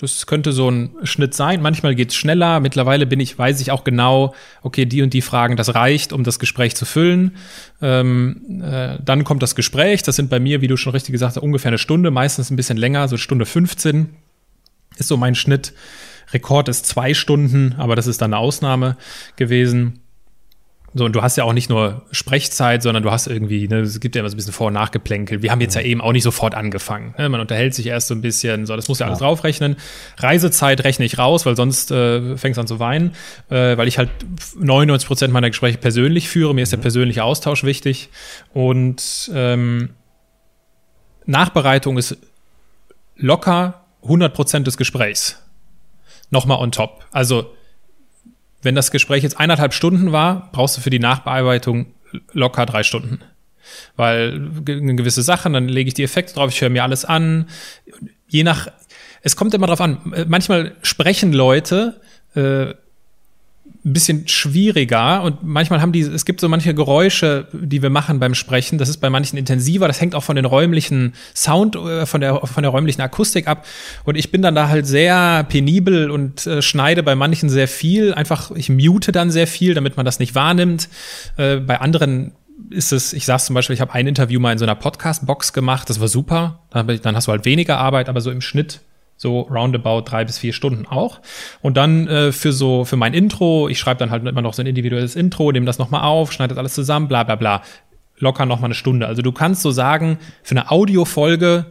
das könnte so ein Schnitt sein. Manchmal geht es schneller. Mittlerweile bin ich, weiß ich auch genau, okay, die und die Fragen, das reicht, um das Gespräch zu füllen. Ähm, äh, dann kommt das Gespräch. Das sind bei mir, wie du schon richtig gesagt hast, ungefähr eine Stunde, meistens ein bisschen länger, so Stunde 15 ist so mein Schnitt. Rekord ist zwei Stunden, aber das ist dann eine Ausnahme gewesen. So, und du hast ja auch nicht nur Sprechzeit, sondern du hast irgendwie, ne, es gibt ja immer so ein bisschen Vor- und Nachgeplänkel. Wir haben jetzt ja eben auch nicht sofort angefangen. Ne? Man unterhält sich erst so ein bisschen, so, das muss ja alles draufrechnen. Reisezeit rechne ich raus, weil sonst äh, fängst du an zu weinen, äh, weil ich halt 99 Prozent meiner Gespräche persönlich führe. Mir ist der mhm. persönliche Austausch wichtig. Und ähm, Nachbereitung ist locker 100 Prozent des Gesprächs. Nochmal on top. Also wenn das Gespräch jetzt eineinhalb Stunden war, brauchst du für die Nachbearbeitung locker drei Stunden. Weil eine gewisse Sachen, dann lege ich die Effekte drauf, ich höre mir alles an. Je nach, es kommt immer drauf an. Manchmal sprechen Leute äh, ein bisschen schwieriger und manchmal haben die, es gibt so manche Geräusche, die wir machen beim Sprechen. Das ist bei manchen intensiver. Das hängt auch von den räumlichen Sound, äh, von der, von der räumlichen Akustik ab. Und ich bin dann da halt sehr penibel und äh, schneide bei manchen sehr viel. Einfach, ich mute dann sehr viel, damit man das nicht wahrnimmt. Äh, bei anderen ist es, ich sag's zum Beispiel, ich habe ein Interview mal in so einer Podcast-Box gemacht, das war super. Dann hast du halt weniger Arbeit, aber so im Schnitt so roundabout drei bis vier Stunden auch. Und dann äh, für so, für mein Intro, ich schreibe dann halt immer noch so ein individuelles Intro, nehme das nochmal auf, schneide das alles zusammen, bla bla bla. Locker nochmal eine Stunde. Also du kannst so sagen, für eine Audiofolge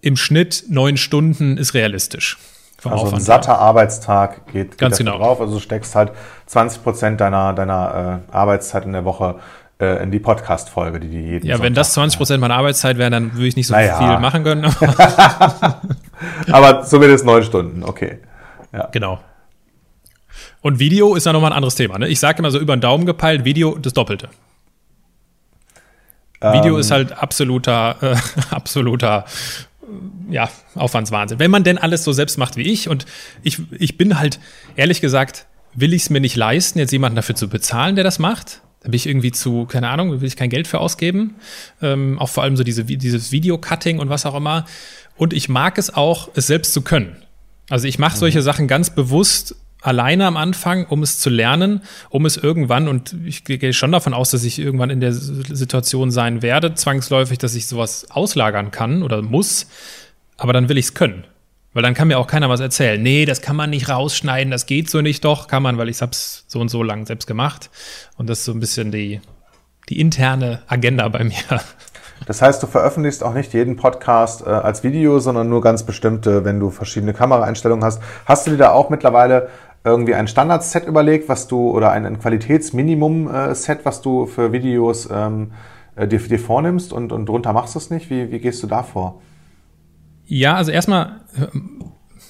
im Schnitt neun Stunden ist realistisch. Also Aufwand, ein satter. Arbeitstag geht, geht Ganz genau. drauf. Also du steckst halt 20 Prozent deiner, deiner äh, Arbeitszeit in der Woche äh, in die Podcast-Folge, die die jeden Ja, Sonntag wenn das 20 Prozent meiner Arbeitszeit wäre, dann würde ich nicht so naja. viel machen können. Aber zumindest neun Stunden, okay. Ja. Genau. Und Video ist ja nochmal ein anderes Thema. Ne? Ich sage immer so über den Daumen gepeilt, Video das Doppelte. Ähm. Video ist halt absoluter, äh, absoluter ja, Aufwandswahnsinn. Wenn man denn alles so selbst macht wie ich und ich, ich bin halt, ehrlich gesagt, will ich es mir nicht leisten, jetzt jemanden dafür zu bezahlen, der das macht. Da bin ich irgendwie zu, keine Ahnung, will ich kein Geld für ausgeben. Ähm, auch vor allem so diese, dieses Video-Cutting und was auch immer. Und ich mag es auch, es selbst zu können. Also ich mache solche mhm. Sachen ganz bewusst alleine am Anfang, um es zu lernen, um es irgendwann, und ich gehe schon davon aus, dass ich irgendwann in der Situation sein werde, zwangsläufig, dass ich sowas auslagern kann oder muss, aber dann will ich es können. Weil dann kann mir auch keiner was erzählen. Nee, das kann man nicht rausschneiden, das geht so nicht doch. Kann man, weil ich hab's so und so lang selbst gemacht. Und das ist so ein bisschen die, die interne Agenda bei mir. Das heißt, du veröffentlichst auch nicht jeden Podcast äh, als Video, sondern nur ganz bestimmte, wenn du verschiedene Kameraeinstellungen hast. Hast du dir da auch mittlerweile irgendwie ein Standard-Set überlegt, was du, oder ein, ein Qualitätsminimum-Set, was du für Videos ähm, äh, dir, dir vornimmst und, und drunter machst du es nicht? Wie, wie gehst du da vor? Ja, also erstmal,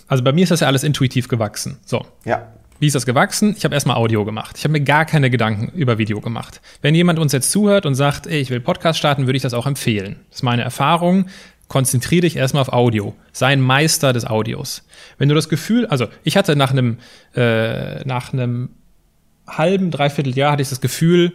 also bei mir ist das ja alles intuitiv gewachsen. So. Ja. Wie ist das gewachsen? Ich habe erstmal Audio gemacht. Ich habe mir gar keine Gedanken über Video gemacht. Wenn jemand uns jetzt zuhört und sagt, ey, ich will Podcast starten, würde ich das auch empfehlen. Das ist meine Erfahrung. konzentriere dich erstmal auf Audio. Sei ein Meister des Audios. Wenn du das Gefühl, also ich hatte nach einem, äh, nach einem halben, dreiviertel Jahr hatte ich das Gefühl,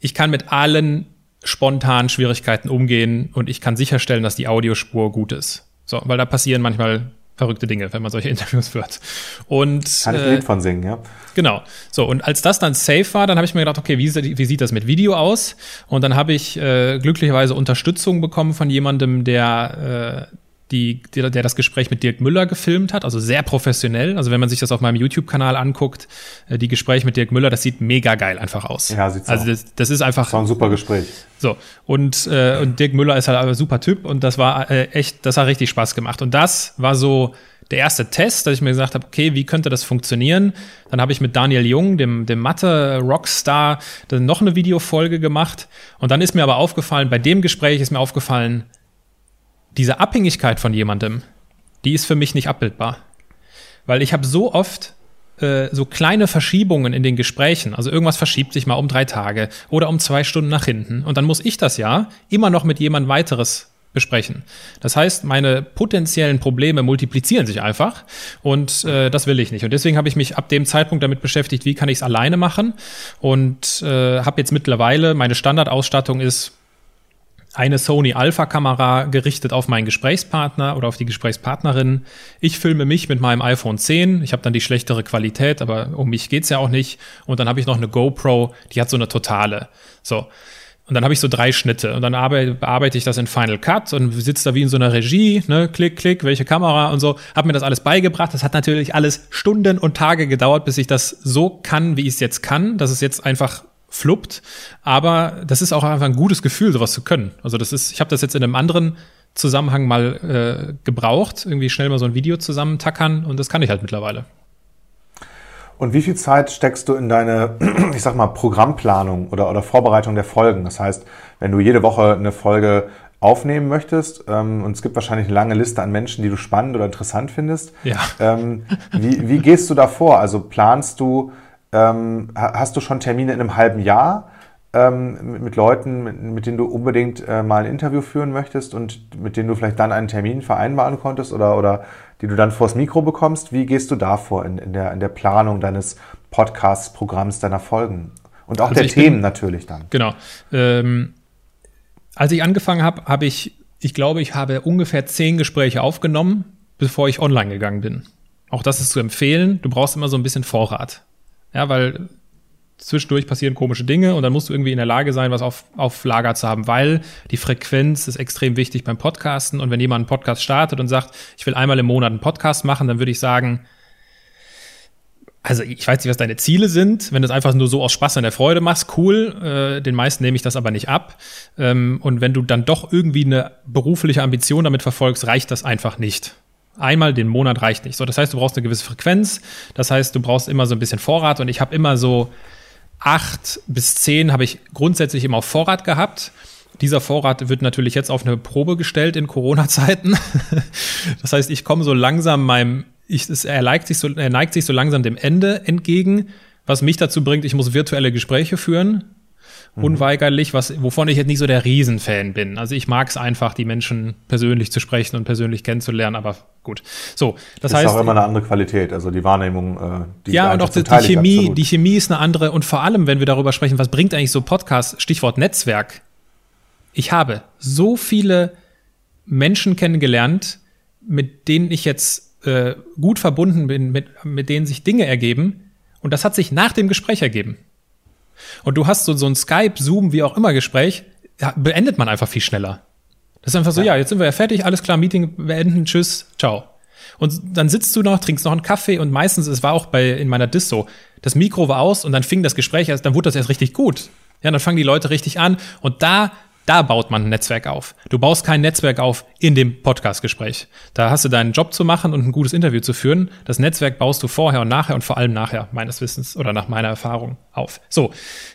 ich kann mit allen spontanen Schwierigkeiten umgehen und ich kann sicherstellen, dass die Audiospur gut ist. So, weil da passieren manchmal verrückte Dinge, wenn man solche Interviews führt. Und kann ich ein Lied von singen, ja. Genau. So und als das dann safe war, dann habe ich mir gedacht, okay, wie, wie, sieht das mit Video aus? Und dann habe ich äh, glücklicherweise Unterstützung bekommen von jemandem, der äh, die, der, der das Gespräch mit Dirk Müller gefilmt hat, also sehr professionell. Also wenn man sich das auf meinem YouTube-Kanal anguckt, äh, die Gespräche mit Dirk Müller, das sieht mega geil einfach aus. Ja, sieht's Also das, das ist einfach. Das war ein super Gespräch. So und äh, und Dirk Müller ist halt ein super Typ und das war äh, echt, das hat richtig Spaß gemacht. Und das war so der erste Test, dass ich mir gesagt habe, okay, wie könnte das funktionieren? Dann habe ich mit Daniel Jung, dem, dem Mathe-Rockstar, dann noch eine Videofolge gemacht. Und dann ist mir aber aufgefallen, bei dem Gespräch ist mir aufgefallen, diese Abhängigkeit von jemandem, die ist für mich nicht abbildbar. Weil ich habe so oft äh, so kleine Verschiebungen in den Gesprächen. Also irgendwas verschiebt sich mal um drei Tage oder um zwei Stunden nach hinten. Und dann muss ich das ja immer noch mit jemand weiteres besprechen. Das heißt, meine potenziellen Probleme multiplizieren sich einfach und äh, das will ich nicht. Und deswegen habe ich mich ab dem Zeitpunkt damit beschäftigt, wie kann ich es alleine machen und äh, habe jetzt mittlerweile, meine Standardausstattung ist eine Sony Alpha-Kamera gerichtet auf meinen Gesprächspartner oder auf die Gesprächspartnerin. Ich filme mich mit meinem iPhone 10. Ich habe dann die schlechtere Qualität, aber um mich geht's ja auch nicht. Und dann habe ich noch eine GoPro, die hat so eine totale. So. Und dann habe ich so drei Schnitte und dann arbeite, bearbeite ich das in Final Cut und sitze da wie in so einer Regie, ne, klick, klick, welche Kamera und so, habe mir das alles beigebracht. Das hat natürlich alles Stunden und Tage gedauert, bis ich das so kann, wie ich es jetzt kann, dass es jetzt einfach fluppt. Aber das ist auch einfach ein gutes Gefühl, sowas zu können. Also das ist, ich habe das jetzt in einem anderen Zusammenhang mal äh, gebraucht, irgendwie schnell mal so ein Video zusammentackern und das kann ich halt mittlerweile. Und wie viel Zeit steckst du in deine, ich sag mal, Programmplanung oder, oder Vorbereitung der Folgen? Das heißt, wenn du jede Woche eine Folge aufnehmen möchtest, ähm, und es gibt wahrscheinlich eine lange Liste an Menschen, die du spannend oder interessant findest, ja. ähm, wie, wie gehst du da vor? Also planst du ähm, hast du schon Termine in einem halben Jahr ähm, mit Leuten, mit, mit, denen du unbedingt äh, mal ein Interview führen möchtest und mit denen du vielleicht dann einen Termin vereinbaren konntest oder, oder die du dann vors Mikro bekommst? Wie gehst du da vor in, in, der, in der Planung deines Podcasts, Programms, deiner Folgen? Und auch also der Themen bin, natürlich dann. Genau. Ähm, als ich angefangen habe, habe ich, ich glaube, ich habe ungefähr zehn Gespräche aufgenommen, bevor ich online gegangen bin. Auch das ist zu empfehlen. Du brauchst immer so ein bisschen Vorrat. Ja, weil zwischendurch passieren komische Dinge und dann musst du irgendwie in der Lage sein, was auf, auf Lager zu haben, weil die Frequenz ist extrem wichtig beim Podcasten und wenn jemand einen Podcast startet und sagt, ich will einmal im Monat einen Podcast machen, dann würde ich sagen, also ich weiß nicht, was deine Ziele sind. Wenn du es einfach nur so aus Spaß und der Freude machst, cool. Äh, den meisten nehme ich das aber nicht ab. Ähm, und wenn du dann doch irgendwie eine berufliche Ambition damit verfolgst, reicht das einfach nicht einmal den Monat reicht nicht. So, das heißt, du brauchst eine gewisse Frequenz. Das heißt, du brauchst immer so ein bisschen Vorrat. Und ich habe immer so acht bis zehn habe ich grundsätzlich immer auf Vorrat gehabt. Dieser Vorrat wird natürlich jetzt auf eine Probe gestellt in Corona-Zeiten. das heißt, ich komme so langsam meinem, ich, es, sich so, er neigt sich so langsam dem Ende entgegen, was mich dazu bringt, ich muss virtuelle Gespräche führen mhm. unweigerlich, was, wovon ich jetzt nicht so der Riesenfan bin. Also ich mag es einfach, die Menschen persönlich zu sprechen und persönlich kennenzulernen, aber gut. So, das, das heißt. Ist auch immer eine andere Qualität, also die Wahrnehmung, äh, die Ja, und auch die, die Chemie, absolut. die Chemie ist eine andere und vor allem, wenn wir darüber sprechen, was bringt eigentlich so Podcast, Stichwort Netzwerk. Ich habe so viele Menschen kennengelernt, mit denen ich jetzt äh, gut verbunden bin, mit, mit denen sich Dinge ergeben. Und das hat sich nach dem Gespräch ergeben. Und du hast so, so ein Skype, Zoom, wie auch immer Gespräch, beendet man einfach viel schneller. Das ist einfach so, ja. ja, jetzt sind wir ja fertig, alles klar, Meeting beenden, tschüss, ciao. Und dann sitzt du noch, trinkst noch einen Kaffee und meistens, es war auch bei, in meiner Dis so, das Mikro war aus und dann fing das Gespräch erst, dann wurde das erst richtig gut. Ja, dann fangen die Leute richtig an und da da baut man ein Netzwerk auf. Du baust kein Netzwerk auf in dem Podcastgespräch. Da hast du deinen Job zu machen und ein gutes Interview zu führen. Das Netzwerk baust du vorher und nachher und vor allem nachher, meines Wissens oder nach meiner Erfahrung auf. So,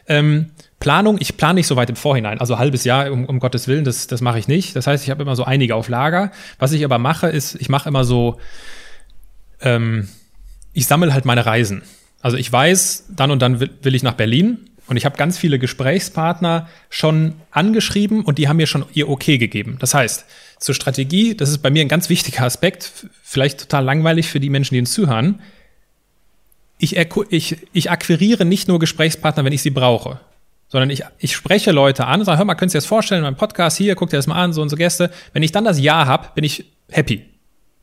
ähm, Planung, ich plane nicht so weit im Vorhinein, also halbes Jahr, um, um Gottes Willen, das, das mache ich nicht. Das heißt, ich habe immer so einige auf Lager. Was ich aber mache, ist, ich mache immer so, ähm, ich sammle halt meine Reisen. Also ich weiß, dann und dann will, will ich nach Berlin und ich habe ganz viele Gesprächspartner schon angeschrieben und die haben mir schon ihr Okay gegeben. Das heißt, zur Strategie, das ist bei mir ein ganz wichtiger Aspekt, vielleicht total langweilig für die Menschen, die uns zuhören. Ich, ich, ich akquiriere nicht nur Gesprächspartner, wenn ich sie brauche, sondern ich, ich spreche Leute an und sage, hör mal, könnt ihr das vorstellen in meinem Podcast hier, guckt ihr das mal an, so unsere Gäste. Wenn ich dann das Ja habe, bin ich happy.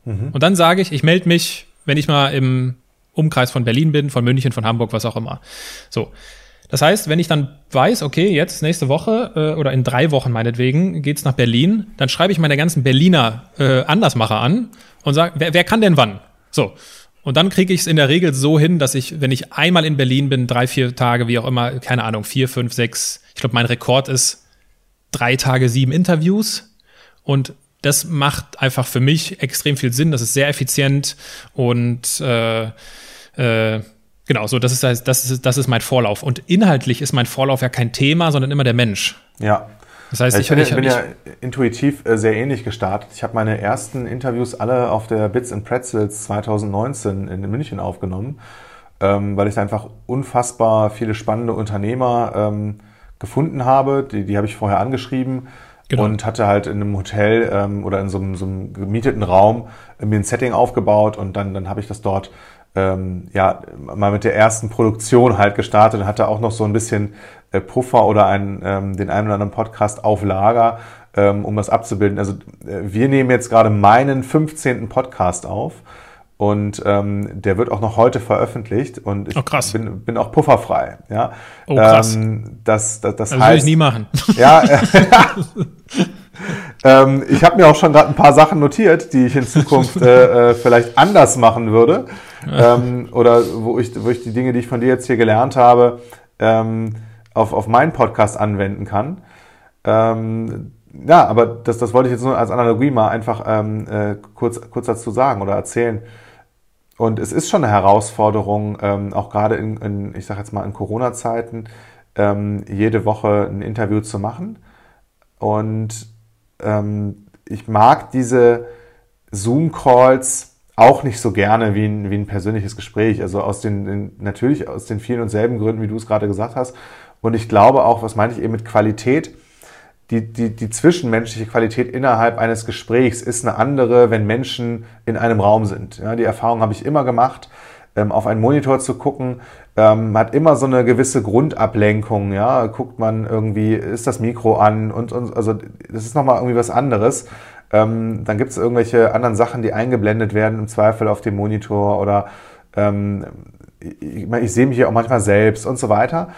Mhm. Und dann sage ich, ich melde mich, wenn ich mal im Umkreis von Berlin bin, von München, von Hamburg, was auch immer. So. Das heißt, wenn ich dann weiß, okay, jetzt nächste Woche äh, oder in drei Wochen meinetwegen geht's nach Berlin, dann schreibe ich meine ganzen Berliner äh, Andersmacher an und sage, wer, wer kann denn wann? So. Und dann kriege ich es in der Regel so hin, dass ich, wenn ich einmal in Berlin bin, drei, vier Tage, wie auch immer, keine Ahnung, vier, fünf, sechs, ich glaube, mein Rekord ist drei Tage, sieben Interviews. Und das macht einfach für mich extrem viel Sinn. Das ist sehr effizient und äh, äh, Genau, so das ist das ist das ist mein Vorlauf und inhaltlich ist mein Vorlauf ja kein Thema, sondern immer der Mensch. Ja. Das heißt, ich, ich, bin, ich, bin ja intuitiv äh, sehr ähnlich gestartet. Ich habe meine ersten Interviews alle auf der Bits and Pretzels 2019 in München aufgenommen, ähm, weil ich da einfach unfassbar viele spannende Unternehmer ähm, gefunden habe. Die, die habe ich vorher angeschrieben. Genau. und hatte halt in einem Hotel ähm, oder in so einem, so einem gemieteten Raum mir ein Setting aufgebaut und dann, dann habe ich das dort ähm, ja, mal mit der ersten Produktion halt gestartet und hatte auch noch so ein bisschen äh, Puffer oder einen, ähm, den einen oder anderen Podcast auf Lager, ähm, um das abzubilden. Also äh, wir nehmen jetzt gerade meinen 15. Podcast auf und ähm, der wird auch noch heute veröffentlicht und ich oh, bin, bin auch pufferfrei. Ja, oh, krass. Ähm, das, das, das also heißt, will ich nie machen. Ja, äh, ähm, ich habe mir auch schon gerade ein paar Sachen notiert, die ich in Zukunft äh, äh, vielleicht anders machen würde. Ähm, oder wo ich, wo ich die Dinge, die ich von dir jetzt hier gelernt habe, ähm, auf, auf meinen Podcast anwenden kann. Ähm, ja, aber das, das wollte ich jetzt nur als Analogie mal einfach ähm, äh, kurz, kurz dazu sagen oder erzählen. Und es ist schon eine Herausforderung, ähm, auch gerade in, in, ich sage jetzt mal in Corona-Zeiten, jede Woche ein Interview zu machen. Und ähm, ich mag diese Zoom-Calls auch nicht so gerne wie ein, wie ein persönliches Gespräch. Also aus den, natürlich aus den vielen und selben Gründen, wie du es gerade gesagt hast. Und ich glaube auch, was meine ich eben mit Qualität? Die, die, die zwischenmenschliche Qualität innerhalb eines Gesprächs ist eine andere, wenn Menschen in einem Raum sind. Ja, die Erfahrung habe ich immer gemacht, ähm, auf einen Monitor zu gucken, ähm, hat immer so eine gewisse Grundablenkung. Ja, guckt man irgendwie, ist das Mikro an und, und also das ist nochmal irgendwie was anderes. Ähm, dann gibt es irgendwelche anderen Sachen, die eingeblendet werden, im Zweifel auf dem Monitor oder ähm, ich, ich sehe mich ja auch manchmal selbst und so weiter.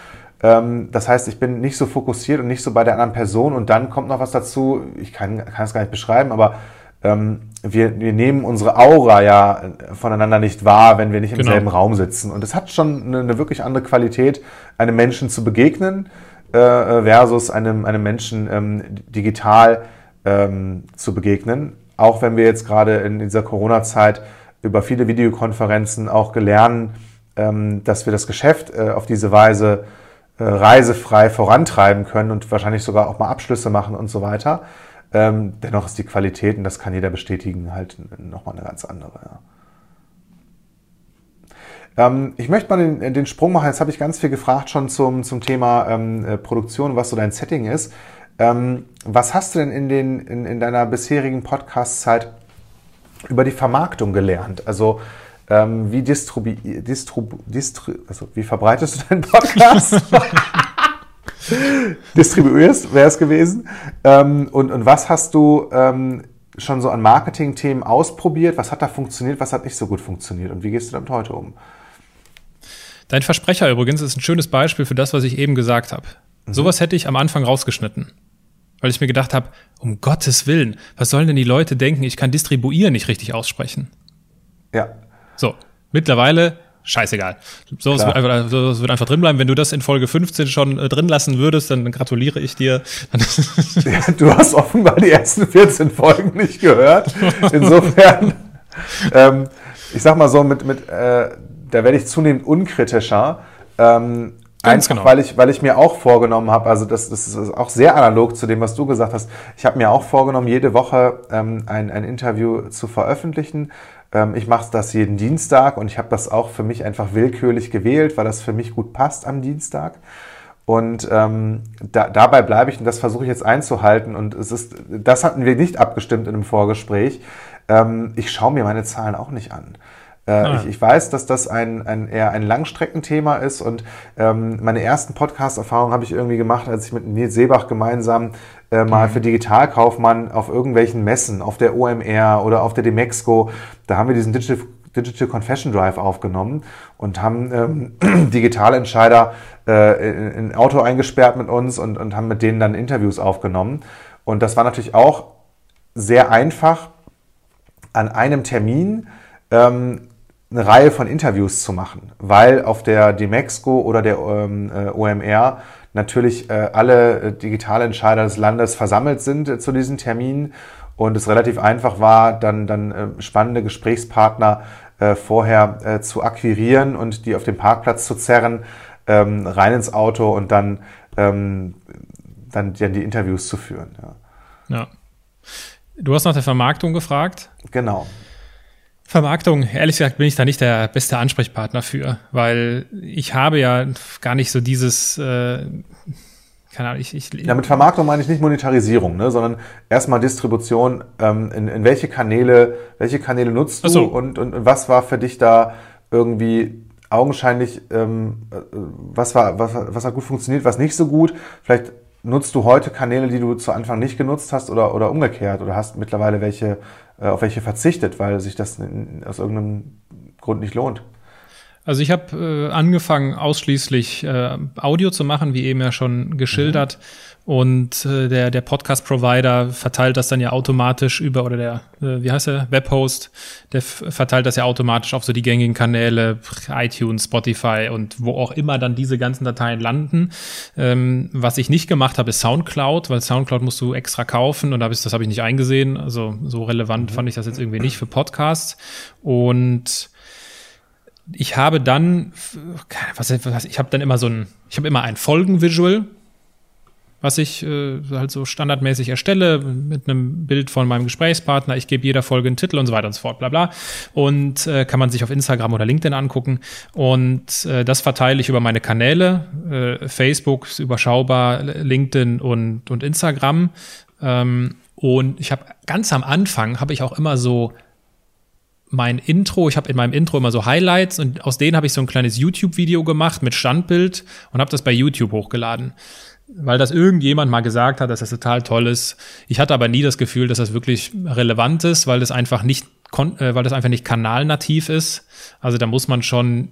Ähm, das heißt, ich bin nicht so fokussiert und nicht so bei der anderen Person und dann kommt noch was dazu, ich kann, kann es gar nicht beschreiben, aber ähm, wir, wir nehmen unsere Aura ja voneinander nicht wahr, wenn wir nicht im genau. selben Raum sitzen. Und es hat schon eine, eine, wirklich andere Qualität, einem Menschen zu begegnen äh, versus einem, einem Menschen ähm, digital ähm, zu begegnen. Auch wenn wir jetzt gerade in dieser Corona-Zeit über viele Videokonferenzen auch gelernt, ähm, dass wir das Geschäft äh, auf diese Weise äh, reisefrei vorantreiben können und wahrscheinlich sogar auch mal Abschlüsse machen und so weiter. Ähm, dennoch ist die Qualität, und das kann jeder bestätigen, halt nochmal eine ganz andere. Ja. Ähm, ich möchte mal den, den, Sprung machen. Jetzt habe ich ganz viel gefragt schon zum, zum Thema ähm, äh, Produktion, was so dein Setting ist. Ähm, was hast du denn in, den, in, in deiner bisherigen Podcast-Zeit über die Vermarktung gelernt? Also ähm, wie, distribu distribu distri also, wie verbreitest du deinen Podcast? Distribuierst, wäre es gewesen. Ähm, und, und was hast du ähm, schon so an Marketing-Themen ausprobiert? Was hat da funktioniert? Was hat nicht so gut funktioniert? Und wie gehst du damit heute um? Dein Versprecher übrigens ist ein schönes Beispiel für das, was ich eben gesagt habe. Mhm. Sowas hätte ich am Anfang rausgeschnitten. Weil ich mir gedacht habe, um Gottes Willen, was sollen denn die Leute denken, ich kann distribuieren nicht richtig aussprechen? Ja. So, mittlerweile scheißegal. So, es wird, einfach, so es wird einfach drin bleiben. Wenn du das in Folge 15 schon äh, drin lassen würdest, dann gratuliere ich dir. ja, du hast offenbar die ersten 14 Folgen nicht gehört. Insofern, ähm, ich sag mal so, mit, mit äh, da werde ich zunehmend unkritischer. Ähm, Ganz Einfach, genau. weil ich, weil ich mir auch vorgenommen habe, also das, das ist auch sehr analog zu dem, was du gesagt hast. Ich habe mir auch vorgenommen, jede Woche ähm, ein, ein Interview zu veröffentlichen. Ähm, ich mache das jeden Dienstag und ich habe das auch für mich einfach willkürlich gewählt, weil das für mich gut passt am Dienstag. Und ähm, da, dabei bleibe ich und das versuche ich jetzt einzuhalten. Und es ist, das hatten wir nicht abgestimmt in einem Vorgespräch. Ähm, ich schaue mir meine Zahlen auch nicht an. Äh, ah. ich, ich, weiß, dass das ein, ein eher ein Langstreckenthema ist und ähm, meine ersten Podcast-Erfahrungen habe ich irgendwie gemacht, als ich mit Nils Seebach gemeinsam äh, mal mhm. für Digitalkaufmann auf irgendwelchen Messen, auf der OMR oder auf der Demexco, da haben wir diesen Digital Digital Confession Drive aufgenommen und haben ähm, Digitalentscheider äh, in ein Auto eingesperrt mit uns und, und haben mit denen dann Interviews aufgenommen. Und das war natürlich auch sehr einfach, an einem Termin ähm, eine Reihe von Interviews zu machen, weil auf der Demexco oder der ähm, äh, OMR natürlich äh, alle äh, Digitalentscheider des Landes versammelt sind äh, zu diesen Terminen und es relativ einfach war, dann, dann äh, spannende Gesprächspartner äh, vorher äh, zu akquirieren und die auf den Parkplatz zu zerren, ähm, rein ins Auto und dann, ähm, dann, dann die Interviews zu führen. Ja. ja. Du hast nach der Vermarktung gefragt. Genau. Vermarktung, ehrlich gesagt, bin ich da nicht der beste Ansprechpartner für, weil ich habe ja gar nicht so dieses, äh, keine Ahnung, ich, ich Ja, mit Vermarktung meine ich nicht Monetarisierung, ne, sondern erstmal Distribution, ähm, in, in welche Kanäle, welche Kanäle nutzt du so. und, und, und was war für dich da irgendwie augenscheinlich, ähm, äh, was war, was, was hat gut funktioniert, was nicht so gut? Vielleicht nutzt du heute Kanäle, die du zu Anfang nicht genutzt hast oder, oder umgekehrt oder hast mittlerweile welche, auf welche verzichtet, weil sich das aus irgendeinem Grund nicht lohnt? Also ich habe äh, angefangen, ausschließlich äh, Audio zu machen, wie eben ja schon geschildert. Mhm. Und äh, der, der Podcast-Provider verteilt das dann ja automatisch über, oder der, äh, wie heißt der, Webhost, der verteilt das ja automatisch auf so die gängigen Kanäle, iTunes, Spotify und wo auch immer dann diese ganzen Dateien landen. Ähm, was ich nicht gemacht habe, ist Soundcloud, weil Soundcloud musst du extra kaufen und hab ich, das habe ich nicht eingesehen. Also so relevant mhm. fand ich das jetzt irgendwie nicht für Podcasts. Und ich habe dann, was, was ich habe dann immer so ein, ich habe immer ein Folgenvisual, was ich äh, halt so standardmäßig erstelle mit einem Bild von meinem Gesprächspartner. Ich gebe jeder Folge einen Titel und so weiter und so fort, bla bla. Und äh, kann man sich auf Instagram oder LinkedIn angucken. Und äh, das verteile ich über meine Kanäle. Äh, Facebook ist überschaubar, LinkedIn und, und Instagram. Ähm, und ich habe ganz am Anfang habe ich auch immer so mein Intro, ich habe in meinem Intro immer so Highlights und aus denen habe ich so ein kleines YouTube-Video gemacht mit Standbild und habe das bei YouTube hochgeladen. Weil das irgendjemand mal gesagt hat, dass das total toll ist. Ich hatte aber nie das Gefühl, dass das wirklich relevant ist, weil das einfach nicht, äh, weil das einfach nicht kanalnativ ist. Also da muss man schon